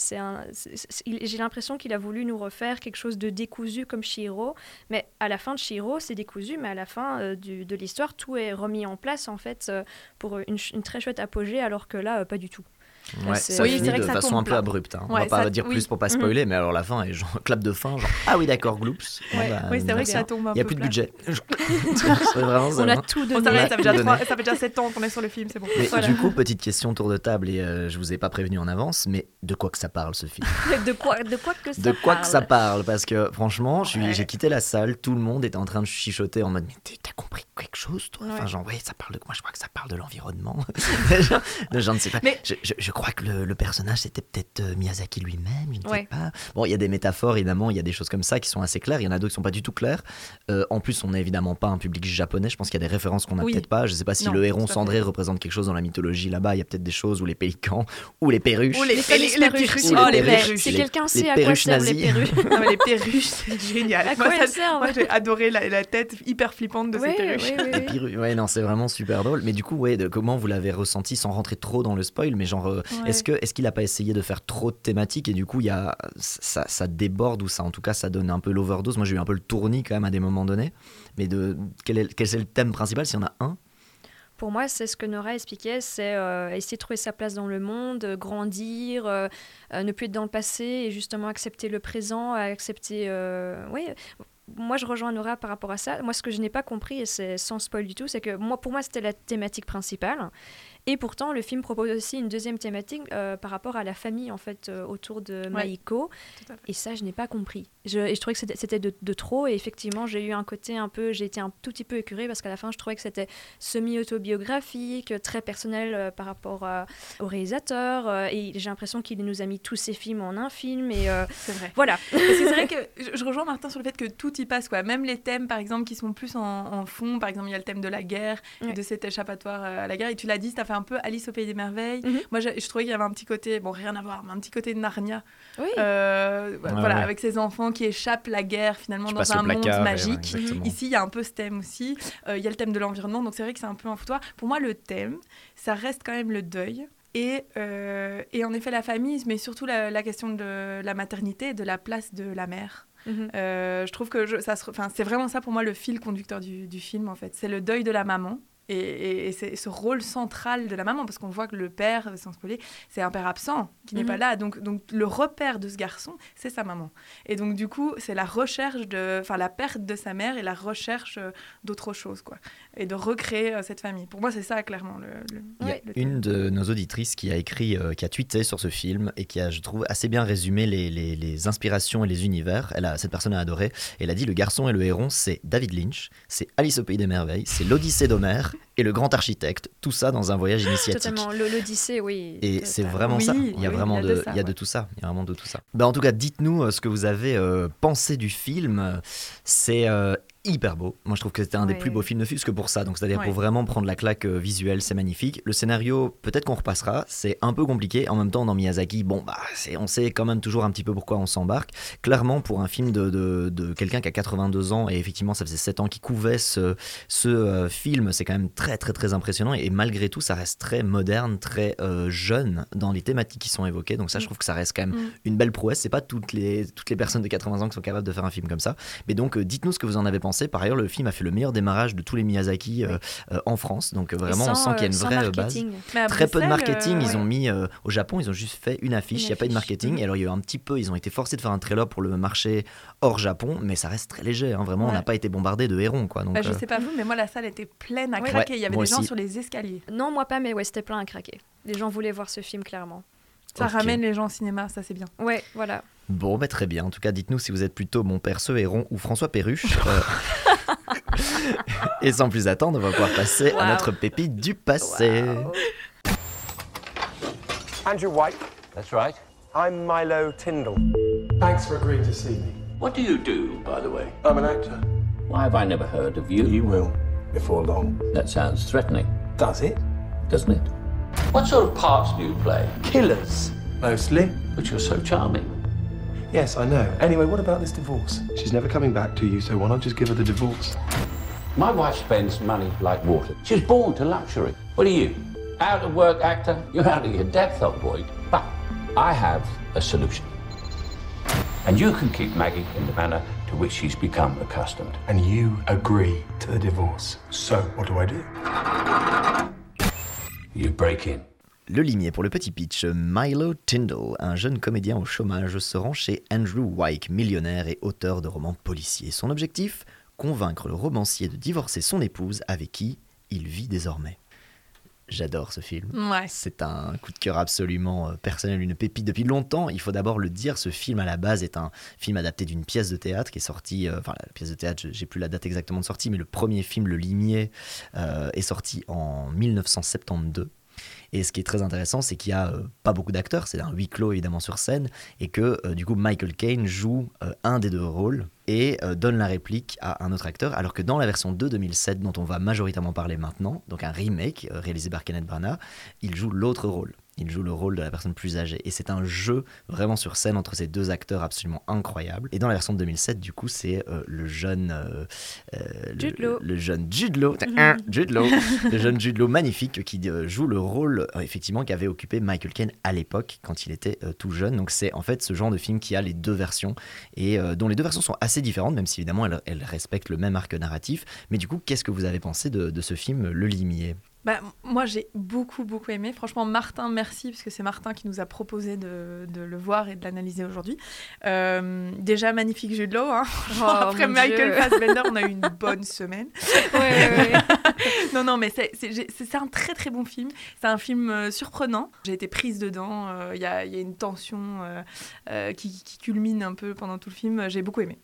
C: j'ai l'impression qu'il a voulu nous refaire quelque chose de décousu comme Shiro. Mais à la fin de Shiro, c'est décousu, mais à la fin euh, du- de l'histoire, tout est remis en place, en fait, euh, pour une, très chouette apogée, alors que là, euh, pas du tout.
A: Ouais,
C: c'est-
A: ça
C: Oui,
A: finit de
B: ça
A: façon un peu abrupte. hein. On va pas
B: ça-
A: dire
B: oui.
A: plus pour pas
C: Mhm.
A: spoiler, mais alors la fin est genre clap de fin, genre ah oui d'accord, gloops.
C: Ouais.
A: bah,
B: Oui, c'est vrai que ça tombe un
A: Il y a
B: peu
A: plus de budget. vraiment.
C: On a
A: hein.
C: tout donné.
B: ça, va,
A: Ouais,
B: ça, fait déjà
A: donné.
B: trois- ça fait déjà 7 ans qu'on est sur le film, c'est bon.
A: Mais
C: Voilà.
A: du coup, petite question tour de table et euh, je vous ai pas prévenu en avance, mais de quoi que ça parle ce film?
C: De, quoi, de quoi que ça
A: De quoi que ça
C: parle?
A: parle Parce que franchement, j'ai quitté la salle, tout le monde était en train de chichoter en mode mais t'as compris quelque chose toi? Enfin genre ouais ça parle de moi je crois que ça parle de l'environnement. Je ne sais pas. Je crois que le, le personnage c'était peut-être euh, Miyazaki lui-même, je ne sais
C: Ouais.
A: pas. Bon il y a des métaphores évidemment, il y a des choses comme ça qui sont assez claires, il y en a d'autres qui sont pas du tout claires. Euh, en plus on n'est évidemment pas un public japonais, je pense qu'il y a des références qu'on n'a
B: Oui.
A: peut-être pas. Je sais pas si
B: Non,
A: le héron cendré représente quelque chose dans la mythologie là-bas, il y a peut-être des choses où les pélicans ou les perruches.
B: Ou les,
C: Les
B: les, les,
C: perruches.
A: Ou
B: Oh, les
A: perruches.
C: Si quelqu'un sait à quoi servent les perruches.
B: Non, mais les perruches, c'est génial.
C: À
B: Moi,
C: quoi
B: ça-
C: elles servent
B: moi, j'ai adoré la, la tête hyper flippante de
C: Oui,
B: ces perruches.
C: oui, oui,
A: Les perruches. Ouais, non, c'est vraiment super drôle. Mais du coup, ouais, de, comment vous l'avez ressenti sans rentrer trop dans le spoil Mais genre, euh,
B: Ouais.
A: est-ce que est-ce qu'il a pas essayé de faire trop de thématiques et du coup, il y a ça, ça déborde ou ça, en tout cas, ça donne un peu l'overdose? Moi, j'ai eu un peu le tournis quand même à des moments donnés. Mais de quel est, quel est le thème principal S'il y en a un?
C: Pour moi, c'est ce que Nora expliquait, c'est euh, essayer de trouver sa place dans le monde, euh, grandir, euh, ne plus être dans le passé et justement accepter le présent, accepter... oui, moi je rejoins Nora par rapport à ça. Moi, ce que je n'ai pas compris, et c'est sans spoil du tout, c'est que moi, pour moi, c'était la thématique principale. Et pourtant, le film propose aussi une deuxième thématique euh, par rapport à la famille, en fait, euh, autour de
B: à fait.
C: Et ça, je n'ai pas compris. Je, et je trouvais que c'était- de, de trop. Et effectivement, j'ai eu un côté un peu. J'ai été un tout petit peu écurée parce qu'à la fin, je trouvais que c'était semi-autobiographique, très personnel euh, par rapport au réalisateur. et j'ai l'impression qu'il nous a mis tous ses films en un film. Et
B: C'est vrai.
C: voilà.
B: C'est vrai que je, je rejoins Martin sur le fait que tout y passe, quoi. Même les thèmes, par exemple, qui sont plus en, en fond. Par exemple, il y a le thème de la guerre,
C: Ouais.
B: de cet échappatoire à la guerre. Et tu l'as dit, ça fait un peu Alice au pays des merveilles.
C: Mhm.
B: Moi, je, je trouvais qu'il y avait un petit côté, bon, rien à voir, mais un petit côté de Narnia.
C: Oui.
B: Euh, voilà,
A: ouais.
B: avec ces enfants qui échappent la guerre finalement
A: Je
B: dans un monde
A: ouais,
B: magique. Ici, il y a un peu ce thème aussi. Euh, Il y a le thème de l'environnement, donc c'est vrai que c'est un peu un foutoir. Pour moi, le thème, ça reste quand même le deuil. Et, euh, et en effet, la famille, mais surtout la, la question de la maternité et de la place de la mère.
C: Mhm.
B: Euh, je trouve que je- ça se re- enfin, c'est vraiment ça pour moi le fil conducteur du, du film, en fait. C'est le deuil de la maman. Et, et- et c'est ce rôle central de la maman, parce qu'on voit que le père, sans spoiler, c'est un père absent qui n'est
C: Mhm.
B: pas là. Donc, donc le repère de ce garçon, c'est sa maman. Et donc du coup, c'est la recherche de, enfin la perte de sa mère et la recherche euh, d'autre chose, quoi, et de recréer euh, cette famille. Pour moi, c'est ça clairement le. le-
A: Il y a
B: le
A: une de nos auditrices qui a écrit, euh, qui a tweeté sur ce film et qui a, je trouve, assez bien résumé les, les- les inspirations et les univers. Elle a, cette personne a adoré. Elle a dit le garçon et le héron, c'est David Lynch, c'est Alice au pays des merveilles, c'est l'Odyssée d'Homère et le grand architecte. Tout ça dans un voyage initiatique.
C: Totalement. Le- L'Odyssée, oui.
A: Et c'est vraiment
B: Oui,
A: ça. Il y a
B: oui,
A: vraiment
B: il y a
A: de,
B: de ça,
A: il y a de
B: ouais.
A: tout ça. Il y a vraiment de tout ça. Bah, en tout cas, dites-nous euh, ce que vous avez euh, pensé du film. C'est euh, hyper beau. Moi, je trouve que c'était un des
C: Ouais.
A: plus beaux films, ne fût-ce que pour ça. Donc, c'est-à-dire
B: Ouais.
A: pour vraiment prendre la claque euh, visuelle, c'est magnifique. Le scénario, peut-être qu'on repassera, c'est un peu compliqué. En même temps, dans Miyazaki, bon, bah, on sait quand même toujours un petit peu pourquoi on s'embarque. Clairement, pour un film de, de, de quelqu'un qui a 82 ans, et effectivement, ça faisait 7 ans qu'il couvait ce, ce euh, film, c'est quand même très, très, très impressionnant. Et, malgré tout, ça reste très moderne, très euh, jeune dans les thématiques qui sont évoquées. Donc, ça, je trouve que ça reste quand même
B: Mm.
A: une belle prouesse. C'est pas toutes les, toutes les personnes de 80 ans qui sont capables de faire un film comme ça. Mais donc, dites-nous ce que vous en avez pensé. Par ailleurs, le film a fait le meilleur démarrage de tous les Miyazaki euh, euh, en France. Donc, euh, vraiment, on sent qu'il y a une vraie base.
B: à
A: Très peu de marketing.
B: euh,
A: Ils ont mis euh, au Japon, ils ont juste fait une affiche.
C: Une
A: Il n'y a pas eu de
C: affiche.
A: marketing. Et alors, il y a eu un petit peu. Ils ont été forcés de faire un trailer pour le marché hors Japon, mais ça reste très léger. hein. Vraiment, on n'a pas été bombardé de hérons, quoi. Donc,
B: Bah, je
A: euh,
B: sais pas vous, mais moi la salle était pleine à
C: Ouais.
B: craquer. Il y avait
A: moi
B: des gens sur les escaliers.
C: Non, moi pas, mais ouais, c'était plein à craquer. Les gens voulaient voir ce film, clairement.
B: Ça
A: Ok.
B: ramène les gens au cinéma, ça c'est bien.
C: Ouais, voilà.
A: Bon, bah, très bien. En tout cas, dites-nous si vous êtes plutôt mon père héron ou François Perruche. Euh, Et sans plus attendre, on va pouvoir passer à notre pépite du passé.
J: Andrew White.
I: That's right.
J: I'm Milo Tyndall.
K: Thanks for agreeing to see me.
I: What do you do, by the way?
K: I'm an actor.
I: Why have I never heard of you?
K: You will, before long.
I: That sounds threatening,
K: Does it?
I: doesn't it? What sort of parts do you play?
K: Killers. Mostly.
I: But you're so charming.
K: Yes, I know. Anyway, what about this divorce? She's never coming back to you, so why not just give her the divorce?
I: My wife spends money like water. She was born to luxury. What are you? Out of work actor? You're out of your depth, old boy. But I have a solution. And you can keep Maggie in the manner to which she's become accustomed.
K: And you agree to the divorce. So, what do I do?
A: Le limier pour le petit pitch, Milo Tyndall, un jeune comédien au chômage, se rend chez Andrew Wyke, millionnaire et auteur de romans policiers. Son objectif Convaincre le romancier de divorcer son épouse avec qui il vit désormais. J'adore ce film.
B: Ouais.
A: C'est un coup de cœur absolument euh, personnel, une pépite depuis longtemps. Il faut d'abord le dire, ce film à la base est un film adapté d'une pièce de théâtre qui est sortie, euh, enfin la pièce de théâtre, je- j'ai plus la date exactement de sortie, mais le premier film, Le Limier, euh, est sorti en 1972. Et ce qui est très intéressant, c'est qu'il n'y a euh, pas beaucoup d'acteurs, c'est un huis clos évidemment sur scène, et que euh, du coup Michael Caine joue euh, un des deux rôles et donne la réplique à un autre acteur, alors que dans la version de 2007, dont on va majoritairement parler maintenant, donc un remake réalisé par Kenneth Branagh, il joue l'autre rôle. Il joue le rôle de la personne plus âgée. Et c'est un jeu vraiment sur scène entre ces deux acteurs absolument incroyables. Et dans la version de 2007, du coup, c'est euh, le jeune. euh, euh, le-. Le, jeune Jude Law. Hein, Jude Law. le jeune Jude Law magnifique qui euh, joue le rôle, effectivement, qu'avait occupé Michael Caine à l'époque, quand il était tout jeune. Donc c'est en fait ce genre de film qui a les deux versions et dont les deux versions sont assez différentes, même si évidemment elles, elles respectent le même arc narratif. Mais du coup, qu'est-ce que vous avez pensé de, de ce film, Le Limier?
B: Bah, moi, j'ai beaucoup, beaucoup aimé. Franchement, Martin, merci, parce que c'est Martin qui nous a proposé de, de le voir et de l'analyser aujourd'hui. Euh, déjà, magnifique Jude Law. hein.
C: Oh,
B: Après Michael. Fassbender, on a eu une bonne semaine.
C: Ouais, ouais, ouais.
B: non, non, mais c'est- un très, très bon film. C'est un film euh, surprenant. J'ai été prise dedans. Euh, Il y, a, il y a une tension qui, qui culmine un peu pendant tout le film. J'ai beaucoup aimé.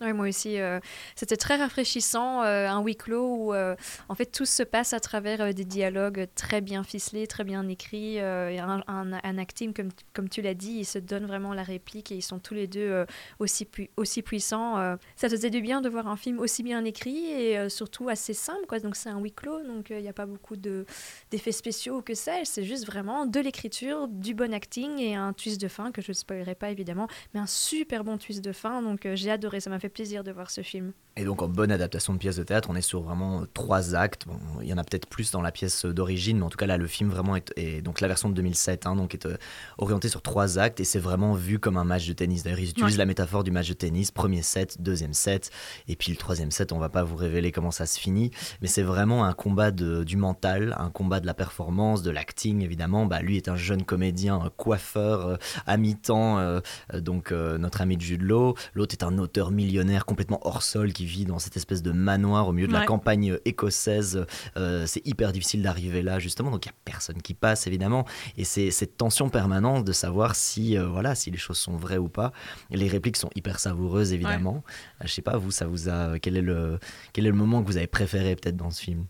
C: Ouais, moi aussi, euh, c'était très rafraîchissant, euh, un huis clos où euh, en fait tout se passe à travers des dialogues très bien ficelés, très bien écrits, et un, un- un acting comme, comme tu l'as dit, ils se donnent vraiment la réplique et ils sont tous les deux aussi, pui- aussi puissants. ça faisait du bien de voir un film aussi bien écrit et surtout assez simple, quoi. Donc c'est un huis clos, donc il n'y a pas beaucoup de, d'effets spéciaux ou que sais-je, c'est juste vraiment de l'écriture, du bon acting et un twist de fin que je ne spoilerai pas évidemment, mais un super bon twist de fin, donc j'ai adoré, ça m'a fait plaisir de voir ce film.
A: Et donc en bonne adaptation de pièce de théâtre, on est sur vraiment euh, trois actes. Bon, il y en a peut-être plus dans la pièce euh, d'origine, mais en tout cas là le film vraiment est, est- donc la version de 2007, hein, donc est euh, orienté sur trois actes et c'est vraiment vu comme un match de tennis. D'ailleurs ils utilisent
B: Ouais.
A: la métaphore du match de tennis, premier set, deuxième set, et puis le troisième set, on va pas vous révéler comment ça se finit, mais c'est vraiment un combat de- du mental, un combat de la performance, de l'acting évidemment. Bah, lui est un jeune comédien, un coiffeur euh, à mi-temps, euh, euh, donc euh, notre ami Jude Law. L'autre est un auteur millionnaire complètement hors sol qui vit dans cette espèce de manoir au milieu de la
B: Ouais.
A: campagne écossaise. Euh, c'est hyper difficile d'arriver là justement, donc il y a personne qui passe évidemment. Et c'est cette tension permanente de savoir si euh, voilà si les choses sont vraies ou pas. Les répliques sont hyper savoureuses évidemment. Euh, je sais pas vous, ça vous a quel est le quel est le moment que vous avez préféré peut-être dans ce film?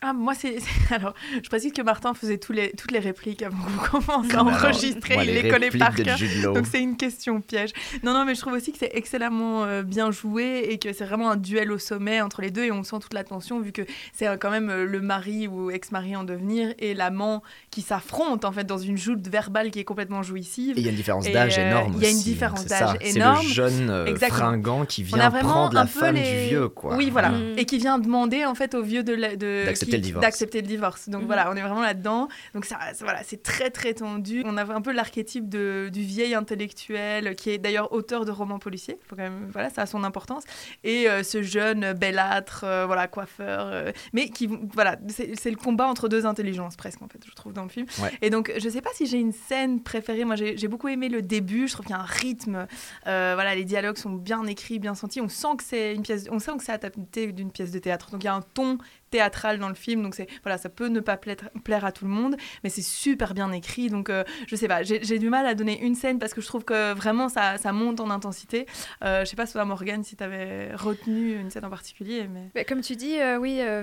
B: Ah, moi, c'est. Alors, je précise que Martin faisait tous les, toutes les répliques avant qu'on commence à
A: alors,
B: enregistrer.
A: moi,
B: il
A: les
B: les connaît par cœur. Donc, c'est une question piège. Non, non, mais je trouve aussi que c'est excellemment euh, bien joué et que c'est vraiment un duel au sommet entre les deux et on sent toute la tension vu que c'est euh, quand même euh, le mari ou ex-mari en devenir et l'amant qui s'affrontent en fait dans une joute verbale qui est complètement jouissive.
A: Et il y a une différence d'âge
B: euh,
A: énorme.
B: Il y a une
A: hein,
B: différence d'âge énorme.
A: C'est le jeune euh, fringant qui vient prendre la femme
B: les-
A: du vieux, quoi.
B: Oui, voilà.
C: Mm.
B: Et qui vient demander en fait au vieux de la- de
A: D'accepter le divorce.
B: d'accepter le divorce. Donc
C: Mhm.
B: voilà, on est vraiment là-dedans. Donc ça, ça- voilà, c'est très très tendu. On a un peu l'archétype de- du vieil intellectuel qui est d'ailleurs auteur de romans policiers. Faut quand même, voilà, ça a son importance. Et euh, ce jeune belâtre, euh, voilà, coiffeur, euh, mais qui, voilà, c'est le combat entre deux intelligences presque en fait, je trouve dans le film.
A: Ouais.
B: Et donc je sais pas si j'ai une scène préférée. Moi, j'ai j'ai beaucoup aimé le début. Je trouve qu'il y a un rythme. euh, voilà, les dialogues sont bien écrits, bien sentis. On sent que c'est une pièce, on sent que c'est adapté d'une pièce de théâtre. Donc il y a un ton théâtral dans le film. Donc c'est voilà, ça peut ne pas plaire, plaire à tout le monde, mais c'est super bien écrit. Donc euh, je sais pas, j'ai du mal à donner une scène parce que je trouve que vraiment ça, ça monte en intensité. Euh, je sais pas, toi Morgane, si tu avais retenu une scène en particulier, mais
C: Bah, comme tu dis, euh, oui, euh,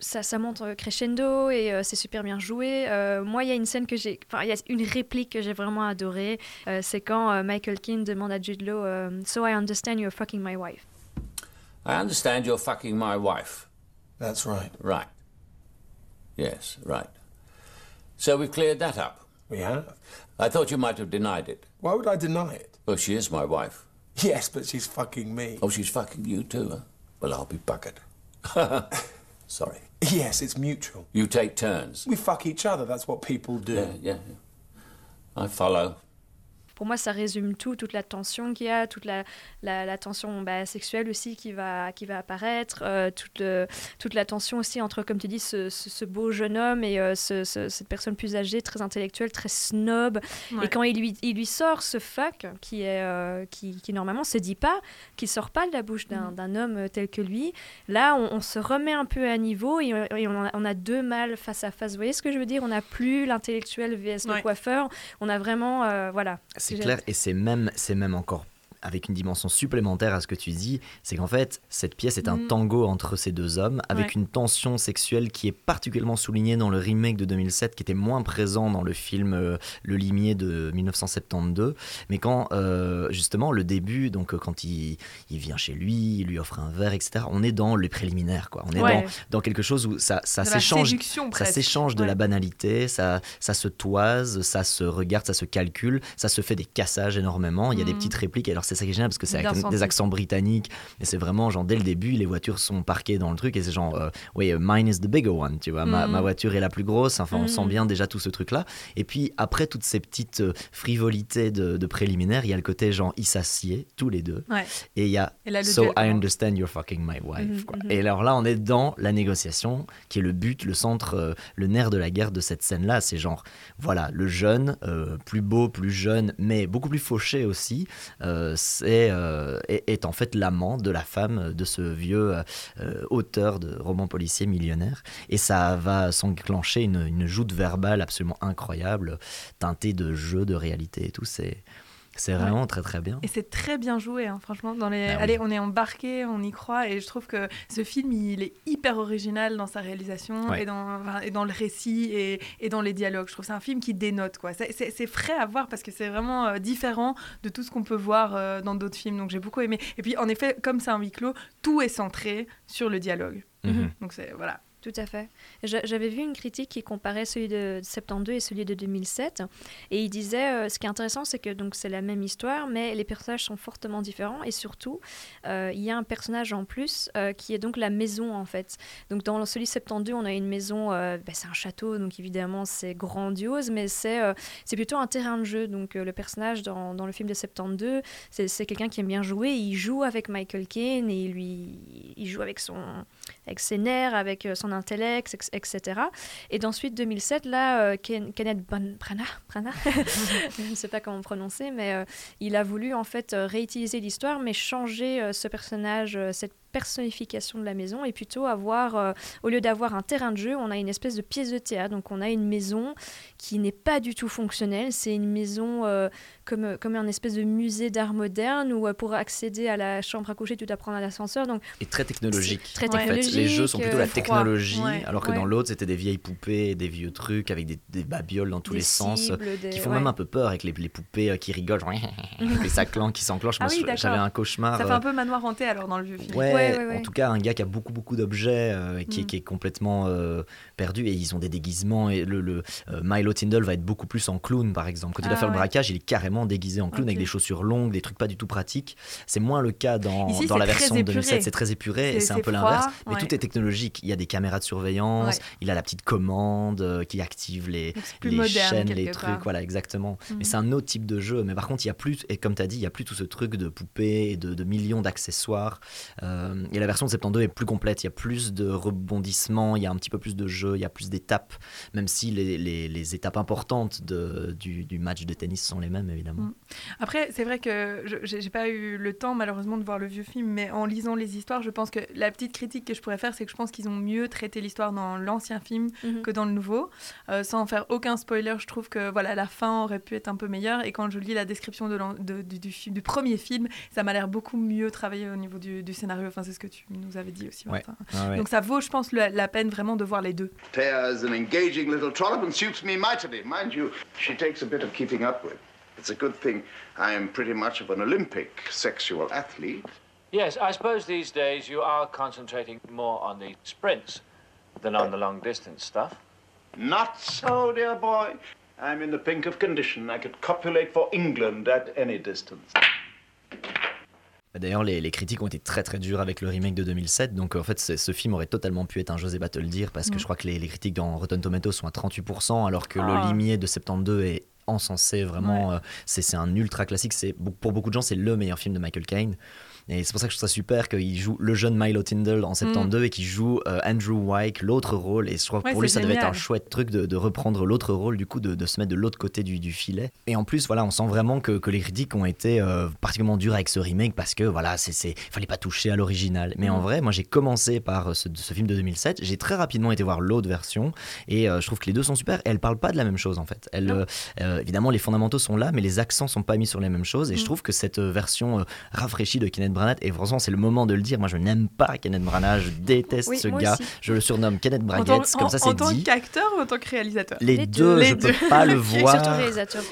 C: ça, ça monte crescendo et euh, c'est super bien joué. Euh, moi, il y a une scène que j'ai, enfin, il y a une réplique que j'ai vraiment adorée. Euh, c'est quand euh, Michael Keane demande à Jude Law, euh, "So I understand you're fucking my wife."
I: I understand you're fucking my wife.
K: That's right.
I: Right. Yes, right. So we've cleared that up.
K: We have.
I: I thought you might have denied it.
K: Why would I deny it?
I: Well, she is my wife.
K: Yes, but she's fucking me.
I: Oh, she's fucking you too, huh? Well, I'll be buggered. Sorry.
K: Yes, it's mutual.
I: You take turns.
K: We fuck each other. That's what people do.
I: Yeah, yeah. yeah. I follow.
C: Pour moi, ça résume tout, toute la tension qu'il y a, toute la, la, la tension bah, sexuelle aussi qui va, qui va apparaître, euh, toute, le- toute la tension aussi entre, comme tu dis, ce, ce- ce beau jeune homme et euh, ce- ce- cette personne plus âgée, très intellectuelle, très snob.
B: Ouais.
C: Et quand il lui, il lui sort ce fuck, qui, est, euh, qui, qui normalement se dit pas, qui sort pas de la bouche d'un
B: Mm.
C: d'un homme tel que lui, là, on, on se remet un peu à niveau et, et on, a, on a deux mâles face à face. Vous voyez ce que je veux dire? On n'a plus l'intellectuel vs le
B: Ouais.
C: coiffeur. On a vraiment, euh, voilà.
A: C'est clair, et c'est même, c'est même encore avec une dimension supplémentaire à ce que tu dis, c'est qu'en fait, cette pièce est un
B: Mm.
A: tango entre ces deux hommes, avec
B: Ouais.
A: une tension sexuelle qui est particulièrement soulignée dans le remake de 2007, qui était moins présent dans le film euh, Le Limier de 1972. Mais quand, euh, justement, le début, donc euh, quand il, il vient chez lui, il lui offre un verre, etc., on est dans les préliminaires, quoi. On est
B: Ouais.
A: dans, dans quelque chose où ça, s'échange ça s'échange de
B: Ouais.
A: la banalité, ça, ça se toise, ça se regarde, ça se calcule, ça se fait des cassages énormément. Il y a des
B: Mhm.
A: petites répliques. Alors c'est ça qui est génial parce que c'est avec des accents britanniques. Et c'est vraiment genre dès le début, les voitures sont parquées dans le truc et c'est genre, euh, oui, mine is the bigger one, tu vois. Ma, ma voiture est la plus grosse. Enfin, on sent
C: Mhm.
A: bien déjà tout ce truc-là. Et puis après toutes ces petites euh, frivolités de, de préliminaires, il y a le côté genre ils s'assiedent tous les deux.
B: Ouais.
A: Et il y a
B: Et là,
A: So I understand you're fucking my wife.
C: Mhm,
A: quoi.
C: mhm.
A: Et alors là, on est dans la négociation, qui est le but, le centre, euh, le nerf de la guerre de cette scène-là. C'est genre, voilà, le jeune, euh, plus beau, plus jeune, mais beaucoup plus fauché aussi, euh, est, en fait l'amant de la femme de ce vieux euh, euh, auteur de romans policiers millionnaire. Et ça va s'enclencher une, une joute verbale absolument incroyable, teintée de jeu, de réalité et tout. C'est, c'est vraiment très très bien.
B: Et c'est très bien joué, hein, franchement. Dans les...
A: Ah oui.
B: Allez, on est embarqué, on y croit, et je trouve que ce film, il est hyper original dans sa réalisation
A: Ouais.
B: et, dans, enfin, et dans le récit et, et dans les dialogues. Je trouve que c'est un film qui dénote, quoi. C'est frais à voir parce que c'est vraiment euh, différent de tout ce qu'on peut voir euh, dans d'autres films. Donc j'ai beaucoup aimé. Et puis en effet, comme c'est un huis clos, tout est centré sur le dialogue.
A: Mhm.
B: Donc c'est voilà.
C: Tout à fait. J'a- J'avais vu une critique qui comparait celui de 72 et celui de 2007. Et il disait, euh, ce qui est intéressant, c'est que c'est la même histoire, mais les personnages sont fortement différents. Et surtout, euh, il y a un personnage en plus euh, qui est donc la maison, en fait. Donc dans celui de 72, on a une maison, bah, c'est un château, donc évidemment c'est grandiose, mais c'est c'est plutôt un terrain de jeu. Donc le personnage dans, dans le film de 72, c'est quelqu'un qui aime bien jouer. Il joue avec Michael Caine et lui, il joue avec son avec ses nerfs, avec son intellect, etc. Et d'ensuite 2007, là, euh, Ken- Kenneth Branagh, je ne sais pas comment prononcer, mais euh, il a voulu en fait euh, réutiliser l'histoire, mais changer ce personnage, cette personnification de la maison et plutôt avoir, euh, au lieu d'avoir un terrain de jeu, on a une espèce de pièce de théâtre. Donc on a une maison qui n'est pas du tout fonctionnelle. C'est une maison euh, comme, comme un espèce de musée d'art moderne où pour accéder à la chambre à coucher, tu dois prendre un ascenseur. Donc,
A: et très technologique.
C: Très
A: technologique. Les jeux sont plutôt la technologie, alors que dans l'autre, c'était des vieilles poupées, des vieux trucs avec des, des babioles dans tous les sens qui font même un peu peur avec les, les poupées qui rigolent, et ça qui s'enclenche.
B: Ah
A: J'avais un cauchemar.
B: Ça fait un peu manoir hanté alors dans le vieux film.
A: Ouais, en tout cas, un gars qui a beaucoup, beaucoup d'objets euh, qui, mm. qui, est complètement euh, perdu et ils ont des déguisements. Et le, le euh, Milo Tyndall va être beaucoup plus en clown, par exemple. Quand il va ah faire le braquage, il est carrément déguisé en clown avec des chaussures longues, des trucs pas du tout pratiques. C'est moins le cas dans, dans la version de 2007. C'est très épuré et c'est un peu l'inverse. Mais tout est technologique. Il y a des caméras de surveillance, il a la petite commande qui active les, les chaînes, les trucs. Voilà, exactement. Mais mm. c'est un autre type de jeu. Mais par contre, il y a plus, et comme tu as dit, il y a plus tout ce truc de poupées et de, millions d'accessoires. Euh, et la version de 72 est plus complète. Il y a plus de rebondissements, il y a un petit peu plus de jeux, il y a plus d'étapes, même si les, les, étapes importantes de, du, du, match de tennis sont les mêmes, évidemment. Mm.
B: Après, c'est vrai que je n'ai pas eu le temps, malheureusement, de voir le vieux film, mais en lisant les histoires, je pense que la petite critique que je pourrais faire, c'est que je pense qu'ils ont mieux traité l'histoire dans l'ancien film mhm. que dans le nouveau. Euh, sans faire aucun spoiler, je trouve que voilà, la fin aurait pu être un peu meilleure. Et quand je lis la description de, de du, du, du, premier film, ça m'a l'air beaucoup mieux travaillé au niveau du, scénario. Enfin, c'est ce que tu nous avais dit aussi, Martin. Ouais. Donc ça vaut, je pense, la, la, peine vraiment de voir les deux.
L: Pear's an engaging little trollop and suits me mightily. Mind you, she takes a bit of keeping up with. It's a good thing I am pretty much of an Olympic sexual athlete.
M: Yes, I suppose these days you are concentrating more on the sprints than on the long distance stuff.
L: Not so, dear boy. I'm in the pink of condition. I could copulate for England at any distance.
A: D'ailleurs, les, les, critiques ont été très très dures avec le remake de 2007. Donc, en fait, ce film aurait totalement pu être un José Battle parce que mm. je crois que les, les, critiques dans Rotten Tomatoes sont à 38%, alors que le ah. limier de 72 est encensé vraiment. Euh, c'est un ultra classique. Pour beaucoup de gens, c'est le meilleur film de Michael Caine. Et c'est pour ça que je trouve ça super qu'il joue le jeune Milo Tyndall en 72 mm. et qu'il joue euh, Andrew Wyke, l'autre rôle. Et je crois que pour lui, ça devait être un chouette truc de, reprendre l'autre rôle, du coup, de, se mettre de l'autre côté du, filet. Et en plus, voilà, on sent vraiment que, les critiques ont été euh, particulièrement dures avec ce remake parce que, voilà, c'est fallait pas toucher à l'original. Mais en mm. vrai, moi, j'ai commencé par euh, ce, film de 2007. J'ai très rapidement été voir l'autre version et je trouve que les deux sont super. Et elles parlent pas de la même chose, en fait. Elles, évidemment, les fondamentaux sont là, mais les accents sont pas mis sur les mêmes choses. Et je mm. trouve que cette version rafraîchie de Kenneth Branagh et franchement c'est le moment de le dire. Moi je n'aime pas Kenneth Branagh je déteste ce gars. je le surnomme Kenneth Braguette comme ça c'est dit
B: en tant qu'acteur ou en tant que réalisateur
A: les, deux, je ne peux pas le voir.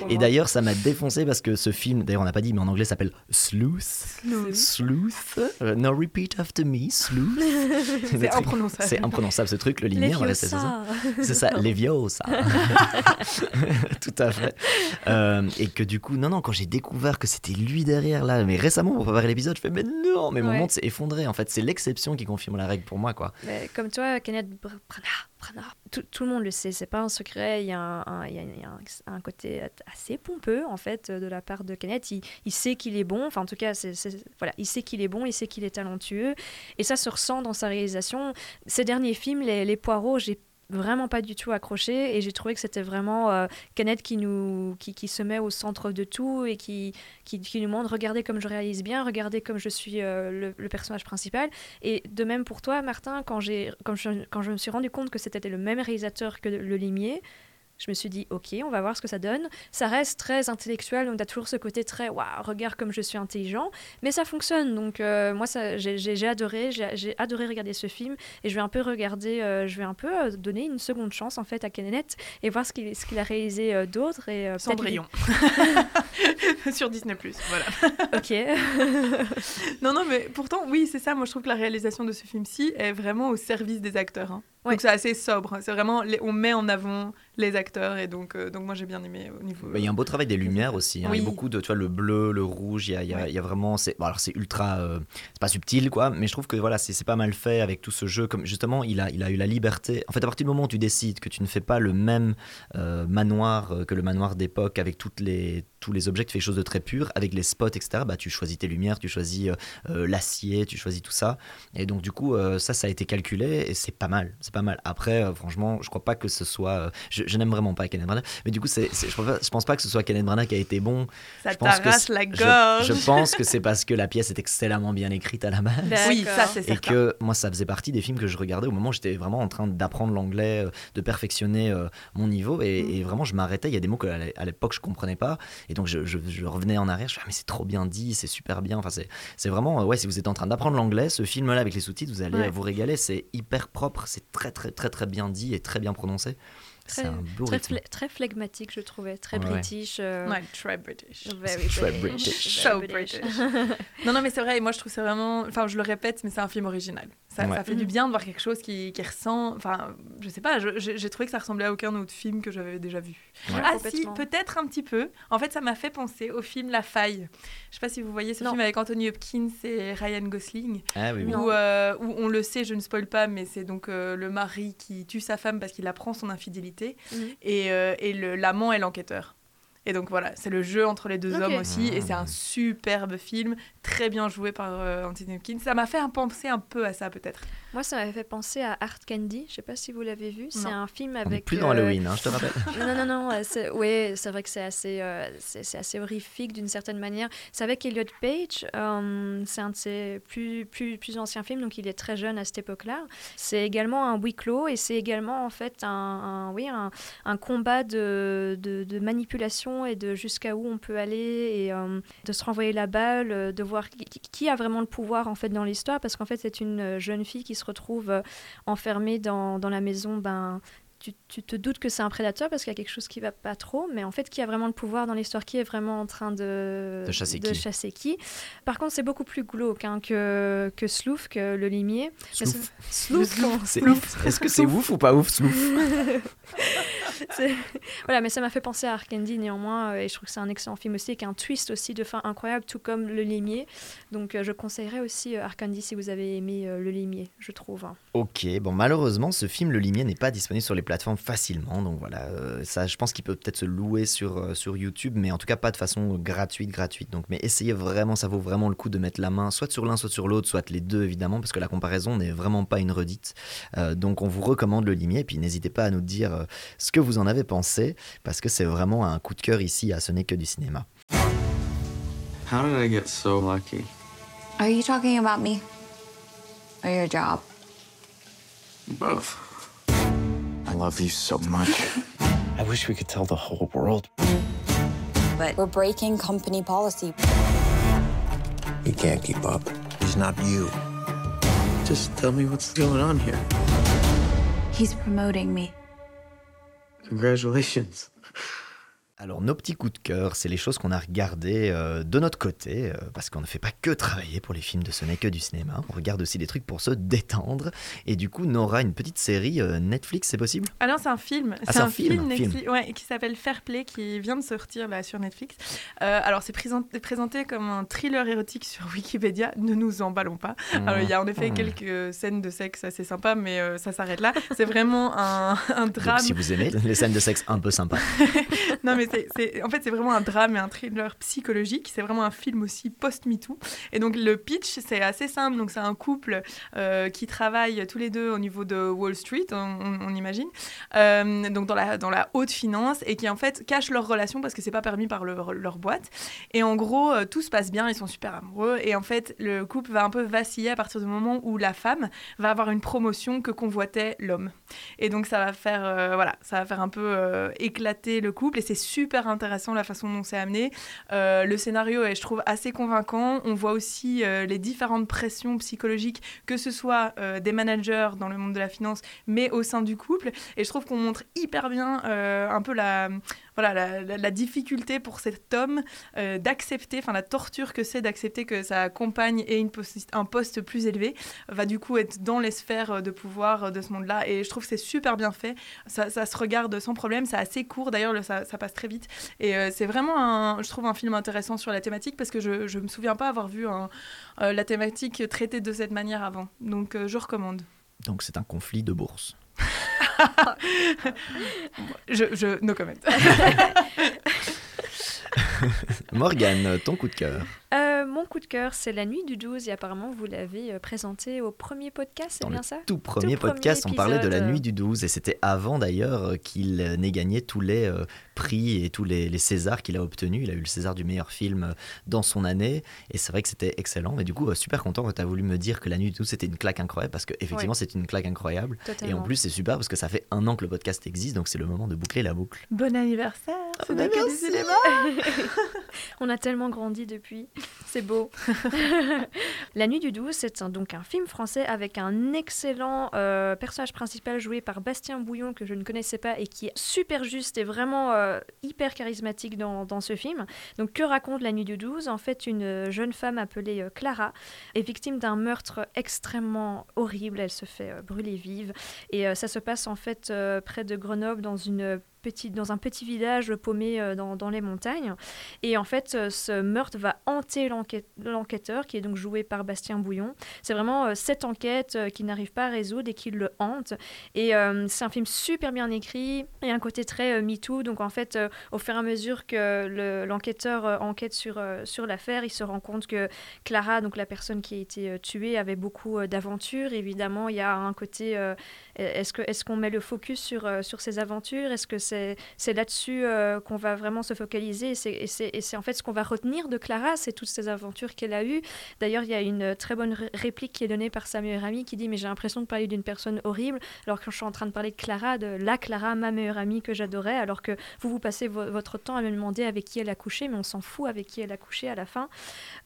A: et d'ailleurs ça m'a défoncé parce que ce film d'ailleurs on n'a pas dit mais en anglais s'appelle Sleuth Sleuth, euh, no repeat after me Sleuth
B: c'est imprononçable.
A: c'est imprononçable ce truc le linéaire c'est ça. C'est ça Leviosa. Tout à fait. Euh, et que du coup non non quand j'ai découvert que c'était lui derrière là mais récemment pour préparer l'épisode je fais mais non mais mon monde s'est effondré. En fait, c'est l'exception qui confirme la règle pour moi, quoi.
C: comme toi, Kenneth Branagh, tout, tout, le monde le sait, c'est pas un secret. Il y a un, il y a, un, côté assez pompeux, en fait, de la part de Kenneth. Il, il sait qu'il est bon. Enfin, en tout cas, c'est, voilà, il sait qu'il est bon, il sait qu'il est talentueux. Et ça se ressent dans sa réalisation. Ces derniers films, Les, les Poireaux, j'ai vraiment pas du tout accroché et j'ai trouvé que c'était vraiment euh, Kenneth qui nous qui, qui, se met au centre de tout et qui, qui, nous montre regardez comme je réalise bien regardez comme je suis euh, le, personnage principal. Et de même pour toi Martin quand j'ai quand je, quand je me suis rendu compte que c'était le même réalisateur que le Limier je me suis dit, ok, on va voir ce que ça donne. Ça reste très intellectuel, donc tu as toujours ce côté très, waouh, regarde comme je suis intelligent, mais ça fonctionne. Donc euh, moi, j'ai adoré, j'ai adoré regarder ce film et je vais un peu regarder, euh, je vais un peu euh, donner une seconde chance en fait à Kenneth et voir ce qu'il a réalisé d'autres. et
B: Cendrillon. Sur Disney+, voilà.
C: ok.
B: non, non, mais pourtant, oui, c'est ça. Moi, je trouve que la réalisation de ce film-ci est vraiment au service des acteurs. Hein. Donc c'est assez sobre. C'est vraiment, on met en avant les acteurs et donc, euh, donc moi j'ai bien aimé au niveau.
A: Il y a un beau travail des lumières aussi. Hein. Il y a beaucoup de, tu vois, le bleu, le rouge. Il y a, il y a, vraiment, c'est, alors c'est ultra, euh, c'est pas subtil quoi, mais je trouve que voilà, c'est, pas mal fait avec tout ce jeu. Comme justement, il a, il a eu la liberté. En fait, à partir du moment où tu décides que tu ne fais pas le même euh, manoir que le manoir d'époque avec toutes les, tous les objets, tu fais quelque chose de très pur avec les spots, etc. Bah, tu choisis tes lumières, tu choisis l'acier, tu choisis tout ça. Et donc du coup, ça, ça a été calculé et c'est pas mal c'est pas mal. Après, euh, franchement, je crois pas que ce soit. euh, je je n'aime vraiment pas Kenneth Branagh, mais du coup, c'est, c'est- je, pense pas, je pense pas que ce soit Kenneth Branagh qui a été bon.
B: Ça
A: je pense que
B: t'arrache la gorge.
A: Je, pense que c'est parce que la pièce est excellemment bien écrite à la base.
B: Oui, ça c'est
A: Et
B: certain.
A: que moi, ça faisait partie des films que je regardais au moment où j'étais vraiment en train d'apprendre l'anglais, euh, de perfectionner euh, mon niveau. Et,
B: Mm.
A: et vraiment, je m'arrêtais. Il y a des mots qu'à l'é- à l'époque, je comprenais pas. Et donc, je, je- je revenais en arrière. Je fais, ah, mais c'est trop bien dit, c'est super bien. Enfin, c'est c'est vraiment, euh, ouais, si vous êtes en train d'apprendre l'anglais, ce film-là avec les sous-titres, vous allez
C: Ouais.
A: vous régaler. C'est hyper propre, c'est très, très, très, très bien dit et très bien prononcé.
C: Très,
A: un beau
C: très,
A: rythme.
C: fle- très flegmatique, je trouvais, très
A: Ouais.
C: british. euh,
B: Ouais, très British.
C: Very
A: Très
C: British.
A: British.
B: So
C: Very
B: British. non, non, mais c'est vrai, et moi je trouve c'est vraiment. Enfin, je le répète, mais c'est un film original. Ça,
A: Ouais.
B: ça fait du bien de voir quelque chose qui, qui ressent. Enfin, je sais pas, j'ai trouvé que ça ressemblait à aucun autre film que j'avais déjà vu.
A: Ouais.
B: Ah, si, peut-être un petit peu. En fait, ça m'a fait penser au film La Faille. Je sais pas si vous voyez ce
C: Non.
B: film avec Anthony Hopkins et Ryan Gosling.
A: Ah oui, oui.
B: Où, euh, où on le sait, je ne spoil pas, mais c'est donc euh, le mari qui tue sa femme parce qu'il apprend son infidélité
C: Mhm.
B: et, euh, et le- l'amant est l'enquêteur. Et donc voilà, c'est le jeu entre les deux hommes aussi, et c'est un superbe film, très bien joué par euh, Anthony Hopkins. Ça m'a fait un penser un peu à ça peut-être.
C: Moi, ça m'avait fait penser à Art Candy. Je sais pas si vous l'avez vu. C'est un film avec.
A: plus dans
C: euh,
A: Halloween, hein, je te rappelle.
C: non, non, non, euh, c'est, ouais, c'est vrai que c'est assez, euh, c'est, assez horrifique d'une certaine manière. C'est avec Elliot Page, euh, c'est un de ses plus, plus, plus anciens films, donc il est très jeune à cette époque-là. C'est également un huis clos et c'est également en fait un, un- oui, un, un combat de, de, de manipulation et de jusqu'à où on peut aller et euh, de se renvoyer la balle, euh, de voir qui, qui a vraiment le pouvoir en fait dans l'histoire, parce qu'en fait c'est une euh, jeune fille qui se retrouve euh, enfermée dans, dans la maison ben, tu, tu te doutes que c'est un prédateur parce qu'il y a quelque chose qui va pas trop, mais en fait, qui a vraiment le pouvoir dans l'histoire Qui est vraiment en train de,
A: De chasser qui.
C: chasser qui Par contre, c'est beaucoup plus glauque hein, que, que Slouf, que le limier.
A: Slouf.
C: Slouf,
A: Est-ce que c'est ouf ou pas ouf, Slouf
C: voilà, mais ça m'a fait penser à Arcandy néanmoins, euh, et je trouve que c'est un excellent film aussi, avec un twist aussi de fin incroyable, tout comme Le Limier. Donc euh, je conseillerais aussi euh, Arcandy si vous avez aimé Le Limier, je trouve. hein.
A: Ok, bon malheureusement ce film Le Limier n'est pas disponible sur les plateformes facilement, donc voilà, euh, ça je pense qu'il peut peut-être se louer sur, euh, sur YouTube, mais en tout cas pas de façon gratuite, gratuite. Donc mais essayez vraiment, ça vaut vraiment le coup de mettre la main soit sur l'un, soit sur l'autre, soit les deux évidemment, parce que la comparaison n'est vraiment pas une redite. Euh, donc on vous recommande Le Limier, et puis n'hésitez pas à nous dire euh, ce que vous en avez pensé, parce que c'est vraiment un coup de cœur ici à Ce n'est que du cinéma.
N: How did I get so lucky?
O: Are you talking about me? Or your job?
N: Both. I love you so much. I wish we could tell the whole world.
O: But we're breaking company policy.
D: He can't keep up. He's not you.
N: Just tell me what's going on here.
O: He's promoting me.
N: Congratulations.
A: Alors nos petits coups de cœur, c'est les choses qu'on a regardées euh, de notre côté, euh, parce qu'on ne fait pas que travailler pour les films de ce n'est que du cinéma, on regarde aussi des trucs pour se détendre, et du coup Nora, une petite série euh, Netflix, c'est possible?
B: Ah non, c'est un film.
A: Ah, c'est un film,
B: Netflix-
A: film.
B: ouais, qui s'appelle Fair Play, qui vient de sortir là sur Netflix. Alors, c'est présenté, présenté comme un thriller érotique sur Wikipédia. Ne nous emballons pas. Il y a en effet
A: Mmh.
B: quelques scènes de sexe assez sympas, mais ça s'arrête là. C'est vraiment un, un drame.
A: Donc si vous aimez les scènes de sexe un peu sympas.
B: non, mais c'est, en fait, c'est vraiment un drame et un thriller psychologique. C'est vraiment un film aussi post-MeToo. Et donc, le pitch, c'est assez simple. Donc, c'est un couple euh, qui travaille tous les deux au niveau de Wall Street, on, imagine, Euh, donc dans la, haute finance, et qui en fait cachent leur relation parce que c'est pas permis par leur, boîte. Et en gros, euh, tout se passe bien, ils sont super amoureux. Et en fait, le couple va un peu vaciller à partir du moment où la femme va avoir une promotion que convoitait l'homme. Et donc, ça va faire, voilà, ça va faire un peu éclater le couple. Et c'est super intéressant la façon dont c'est amené. Euh, le scénario est, je trouve, assez convaincant. On voit aussi euh, les différentes pressions psychologiques, que ce soit euh, des managers dans le monde de la finance, mais au sein du couple. Et je trouve qu'on montre hyper bien un peu la, voilà, la, difficulté pour cet homme euh, d'accepter, enfin la torture que c'est d'accepter que sa compagne ait un poste plus élevé, va du coup être dans les sphères de pouvoir euh, de ce monde-là. Et je trouve que c'est super bien fait. Ça, se regarde sans problème. C'est assez court. D'ailleurs, le- ça, passe très vite. Et euh, c'est vraiment, je trouve, un film intéressant sur la thématique parce que je, je me souviens pas avoir vu euh, la thématique traitée de cette manière avant. Donc, euh, je recommande.
A: Donc c'est un conflit de bourse.
B: Je, je no comment.
A: Morgane, ton coup de cœur.
C: Euh, mon coup de cœur, c'est La Nuit du 12 et apparemment vous l'avez euh, présenté au premier podcast, c'est bien ça?
A: tout premier podcast, on parlait de la nuit du 12 et c'était avant d'ailleurs euh, qu'il euh, n'ait gagné tous les euh, prix et tous les, les Césars qu'il a obtenus. Il a eu le César du meilleur film euh, dans son année et c'est vrai que c'était excellent. Et du coup, euh, super content quand tu as voulu me dire que la nuit du 12 c'était une claque incroyable parce que effectivement
C: Ouais.
A: c'est une claque incroyable. Et en plus, c'est super parce que ça fait un an que le podcast existe donc c'est le moment de boucler la boucle.
B: Bon anniversaire, ce
A: bon
C: On a tellement grandi depuis, c'est beau. La Nuit du 12, c'est un- donc un film français avec un excellent euh, personnage principal joué par Bastien Bouillon que je ne connaissais pas et qui est super juste et vraiment euh, hyper charismatique dans, dans ce film. Donc que raconte La Nuit du 12 En fait, une jeune femme appelée euh, Clara est victime d'un meurtre extrêmement horrible. Elle se fait euh, brûler vive et ça se passe en fait près de Grenoble dans une dans un petit village paumé euh, dans, les montagnes. Et en fait, euh, ce meurtre va hanter l'enquête- l'enquêteur, qui est donc joué par Bastien Bouillon. C'est vraiment euh, cette enquête qu'il n'arrive pas à résoudre et qui le hante. Et c'est un film super bien écrit. A un côté très euh, MeToo. Donc en fait, au fur et à mesure que le- l'enquêteur enquête sur, sur l'affaire, il se rend compte que Clara, donc la personne qui a été tuée, avait beaucoup d'aventures. Évidemment, il y a un côté... euh, est-ce qu'on met le focus sur, euh, sur ses aventures? Est-ce que c'est c'est là-dessus euh, qu'on va vraiment se focaliser? Et c'est- en fait ce qu'on va retenir de Clara, c'est toutes ces aventures qu'elle a eues. D'ailleurs, il y a une très bonne ré- réplique qui est donnée par sa meilleure amie qui dit Mais j'ai l'impression de parler d'une personne horrible, alors que je suis en train de parler de Clara, de la Clara, ma meilleure amie que j'adorais, alors que vous, vous passez vo- votre temps à me demander avec qui elle a couché, mais on s'en fout avec qui elle a couché à la fin.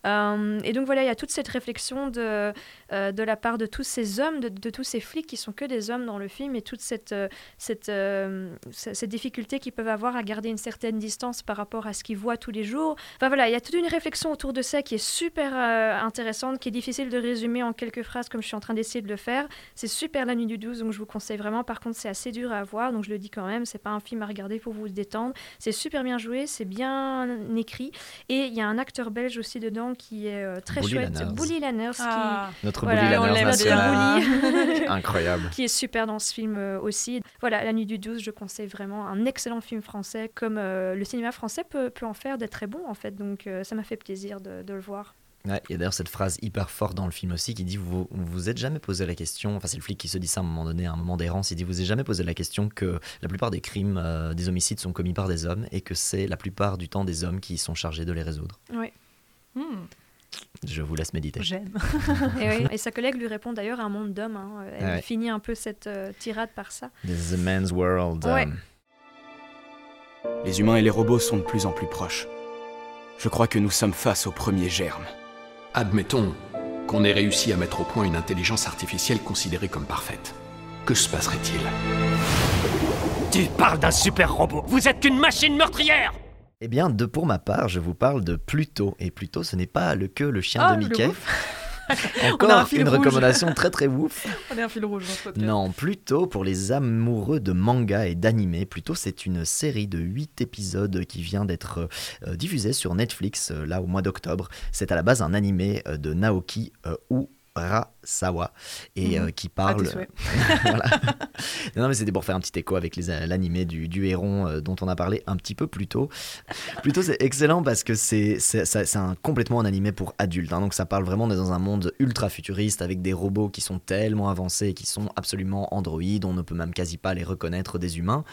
C: Euh, et donc voilà, il y a toute cette réflexion de, euh, de la part de tous ces hommes, de, de tous ces flics qui sont que des hommes dans le film, et toute cette, euh, cette, euh, ce- cette difficulté qu'ils peuvent avoir à garder une certaine distance par rapport à ce qu'ils voient tous les jours. Enfin voilà, il y a toute une réflexion autour de ça qui est super euh, intéressante, qui est difficile de résumer en quelques phrases comme je suis en train d'essayer de le faire. C'est super La Nuit du 12, donc je vous conseille vraiment. Par contre, c'est assez dur à voir, donc je le dis quand même, c'est pas un film à regarder pour vous détendre. C'est super bien joué, c'est bien écrit, et il y a un acteur belge aussi dedans qui est euh, très
A: Bully
C: chouette,
A: Lanners.
C: Bully Lanners,
B: Ah.
C: qui
A: Notre
C: Voilà,
A: Bully Lanners national.
C: Bully.
A: Incroyable.
C: qui est super dans ce film euh, aussi. Voilà, La Nuit du 12, je conseille vraiment un excellent film français, comme euh, le cinéma français peut, peut en faire d'être très bon en fait. Donc euh, ça m'a fait plaisir de, de le voir.
A: Ouais, il y a d'ailleurs cette phrase hyper forte dans le film aussi qui dit vous vous êtes jamais posé la question enfin c'est le flic qui se dit ça à un moment donné à un moment d'errance il dit vous êtes jamais posé la question que la plupart des crimes euh, des homicides sont commis par des hommes et que c'est la plupart du temps des hommes qui sont chargés de les résoudre
C: Oui.
A: Je vous laisse méditer
B: J'aime.
C: Et, oui, et sa collègue lui répond d'ailleurs un monde d'hommes. hein. Elle
A: Ouais.
C: finit un peu cette euh, tirade par ça.
A: This is a man's world
C: Ouais.
A: um,
P: Les humains et les robots sont de plus en plus proches. Je crois que nous sommes face au premier germe.
Q: Admettons qu'on ait réussi à mettre au point une intelligence artificielle considérée comme parfaite. Que se passerait-il?
R: Tu parles d'un super robot. Vous êtes qu'une machine meurtrière
A: Eh bien, de pour ma part, je vous parle de Pluto. Et Pluto, ce n'est pas le que le chien
B: Ah,
A: de Mickey. Encore
B: un
A: une
B: rouge.
A: recommandation très très ouf.
B: On est un fil rouge dans.
A: Non, plutôt pour les amoureux de manga et d'anime. Plutôt, c'est une série de 8 épisodes qui vient d'être euh, diffusée sur Netflix euh, là au mois d'octobre. C'est à la base un animé euh, de Naoki euh, Urasawa et euh,
B: Mhm.
A: qui
B: À
A: parle. Non, mais c'était pour faire un petit écho avec l'animé du, du héron euh, dont on a parlé un petit peu plus tôt. Plutôt, c'est excellent parce que c'est un, complètement un animé pour adultes. hein. donc, ça parle vraiment dans un monde ultra futuriste avec des robots qui sont tellement avancés, qui sont absolument androïdes. On ne peut même quasi pas les reconnaître des humains.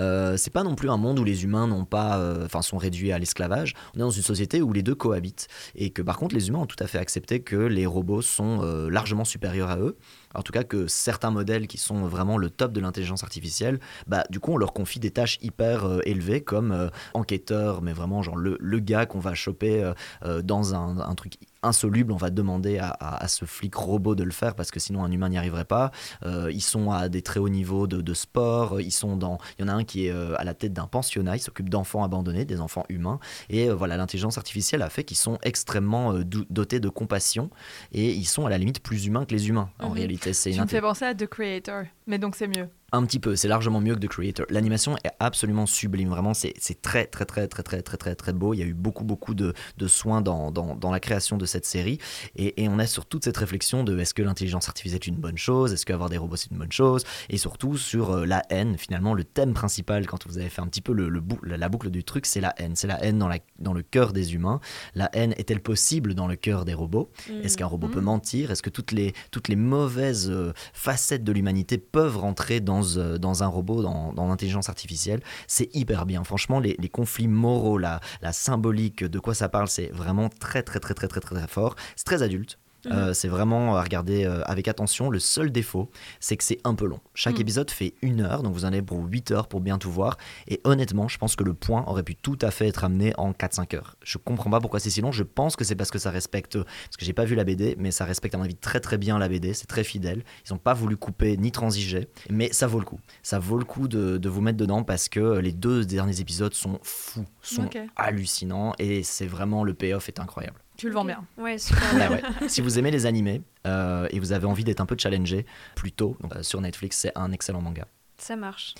A: Euh, c'est pas non plus un monde où les humains n'ont pas, euh, enfin, sont réduits à l'esclavage. On est dans une société où les deux cohabitent et que par contre, les humains ont tout à fait accepté que les robots sont euh, largement supérieurs à eux. En tout cas, que certains modèles qui sont vraiment le top de l'intelligence artificielle, bah, du coup, on leur confie des tâches hyper euh, élevées comme euh, enquêteur, mais vraiment genre le, le gars qu'on va choper euh, dans un, un truc insoluble, on va demander à, à- à ce flic robot de le faire parce que sinon un humain n'y arriverait pas. Ils sont à des très hauts niveaux de, de sport, ils sont dans... Il y en a un qui est à la tête d'un pensionnat, il s'occupe d'enfants abandonnés, des enfants humains, et voilà, l'intelligence artificielle a fait qu'ils sont extrêmement dotés de compassion, et ils sont à la limite plus humains que les humains, en
B: Mhm.
A: réalité. C'est
B: Tu me fais penser à The Creator, mais donc c'est mieux
A: un petit peu, c'est largement mieux que The Creator. L'animation est absolument sublime, vraiment, c'est très, très, très, très, très, très, très, très beau. Il y a eu beaucoup, beaucoup de, de soins dans, dans, dans, la création de cette série. Et, et, on est sur toute cette réflexion de est-ce que l'intelligence artificielle est une bonne chose? Est-ce qu'avoir des robots, c'est une bonne chose? Et surtout sur euh, la haine, finalement, le thème principal, quand vous avez fait un petit peu le, le bou la, boucle du truc, c'est la haine. C'est la haine dans, la, dans le cœur des humains. La haine est-elle possible dans le cœur des robots? Mhm. Est-ce qu'un robot mhm. peut mentir? Est-ce que toutes les, toutes les mauvaises euh, facettes de l'humanité peuvent rentrer dans euh, dans, un robot, dans, l'intelligence artificielle. C'est hyper bien. Franchement, les, conflits moraux, la, la symbolique, de quoi ça parle, c'est vraiment très, très, très, très, très, très, très fort. C'est très adulte. Euh, mhm. c'est vraiment à regarder euh, avec attention. Le seul défaut, c'est que c'est un peu long. Chaque mhm. épisode fait une heure, donc vous en avez pour 8 heures pour bien tout voir. Et honnêtement, je pense que le point aurait pu tout à fait être amené en 4-5 heures. Je comprends pas pourquoi c'est si long. Je pense que c'est parce que ça respecte, parce que j'ai pas vu la BD, mais ça respecte à mon avis très très bien la BD. C'est très fidèle. Ils ont pas voulu couper ni transiger, mais ça vaut le coup. Ça vaut le coup de, de vous mettre dedans parce que les deux derniers épisodes sont fous, sont hallucinants et c'est vraiment le payoff est incroyable.
B: Tu le vends bien.
C: Ouais, super.
A: Bah ouais. si vous aimez les animés euh, et vous avez envie d'être un peu challengé, plutôt euh, sur Netflix, c'est un excellent manga.
C: Ça marche.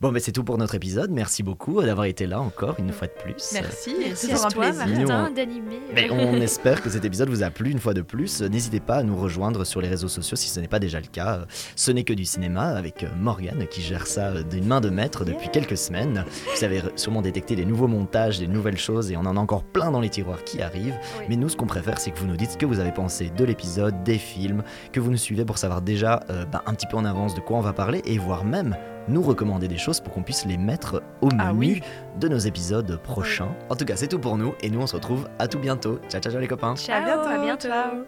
A: Bon, mais c'est tout pour notre épisode. Merci beaucoup d'avoir été là encore une fois de plus.
B: Merci,
C: c'est un toi, plaisir. Martin, d'animer.
A: Mais on espère que cet épisode vous a plu une fois de plus. N'hésitez pas à nous rejoindre sur les réseaux sociaux si ce n'est pas déjà le cas. Ce n'est que du cinéma avec Morgane qui gère ça d'une main de maître depuis quelques semaines. Vous avez sûrement détecté des nouveaux montages, des nouvelles choses et on en a encore plein dans les tiroirs qui arrivent. Mais nous, ce qu'on préfère, c'est que vous nous dites ce que vous avez pensé de l'épisode, des films, que vous nous suivez pour savoir déjà euh, ben, un petit peu en avance de quoi on va parler et voir même nous recommander des choses pour qu'on puisse les mettre au ah menu de nos épisodes prochains. En tout cas, c'est tout pour nous et nous on se retrouve à tout bientôt. Ciao ciao, ciao les copains.
C: Ciao, à bientôt. À bientôt.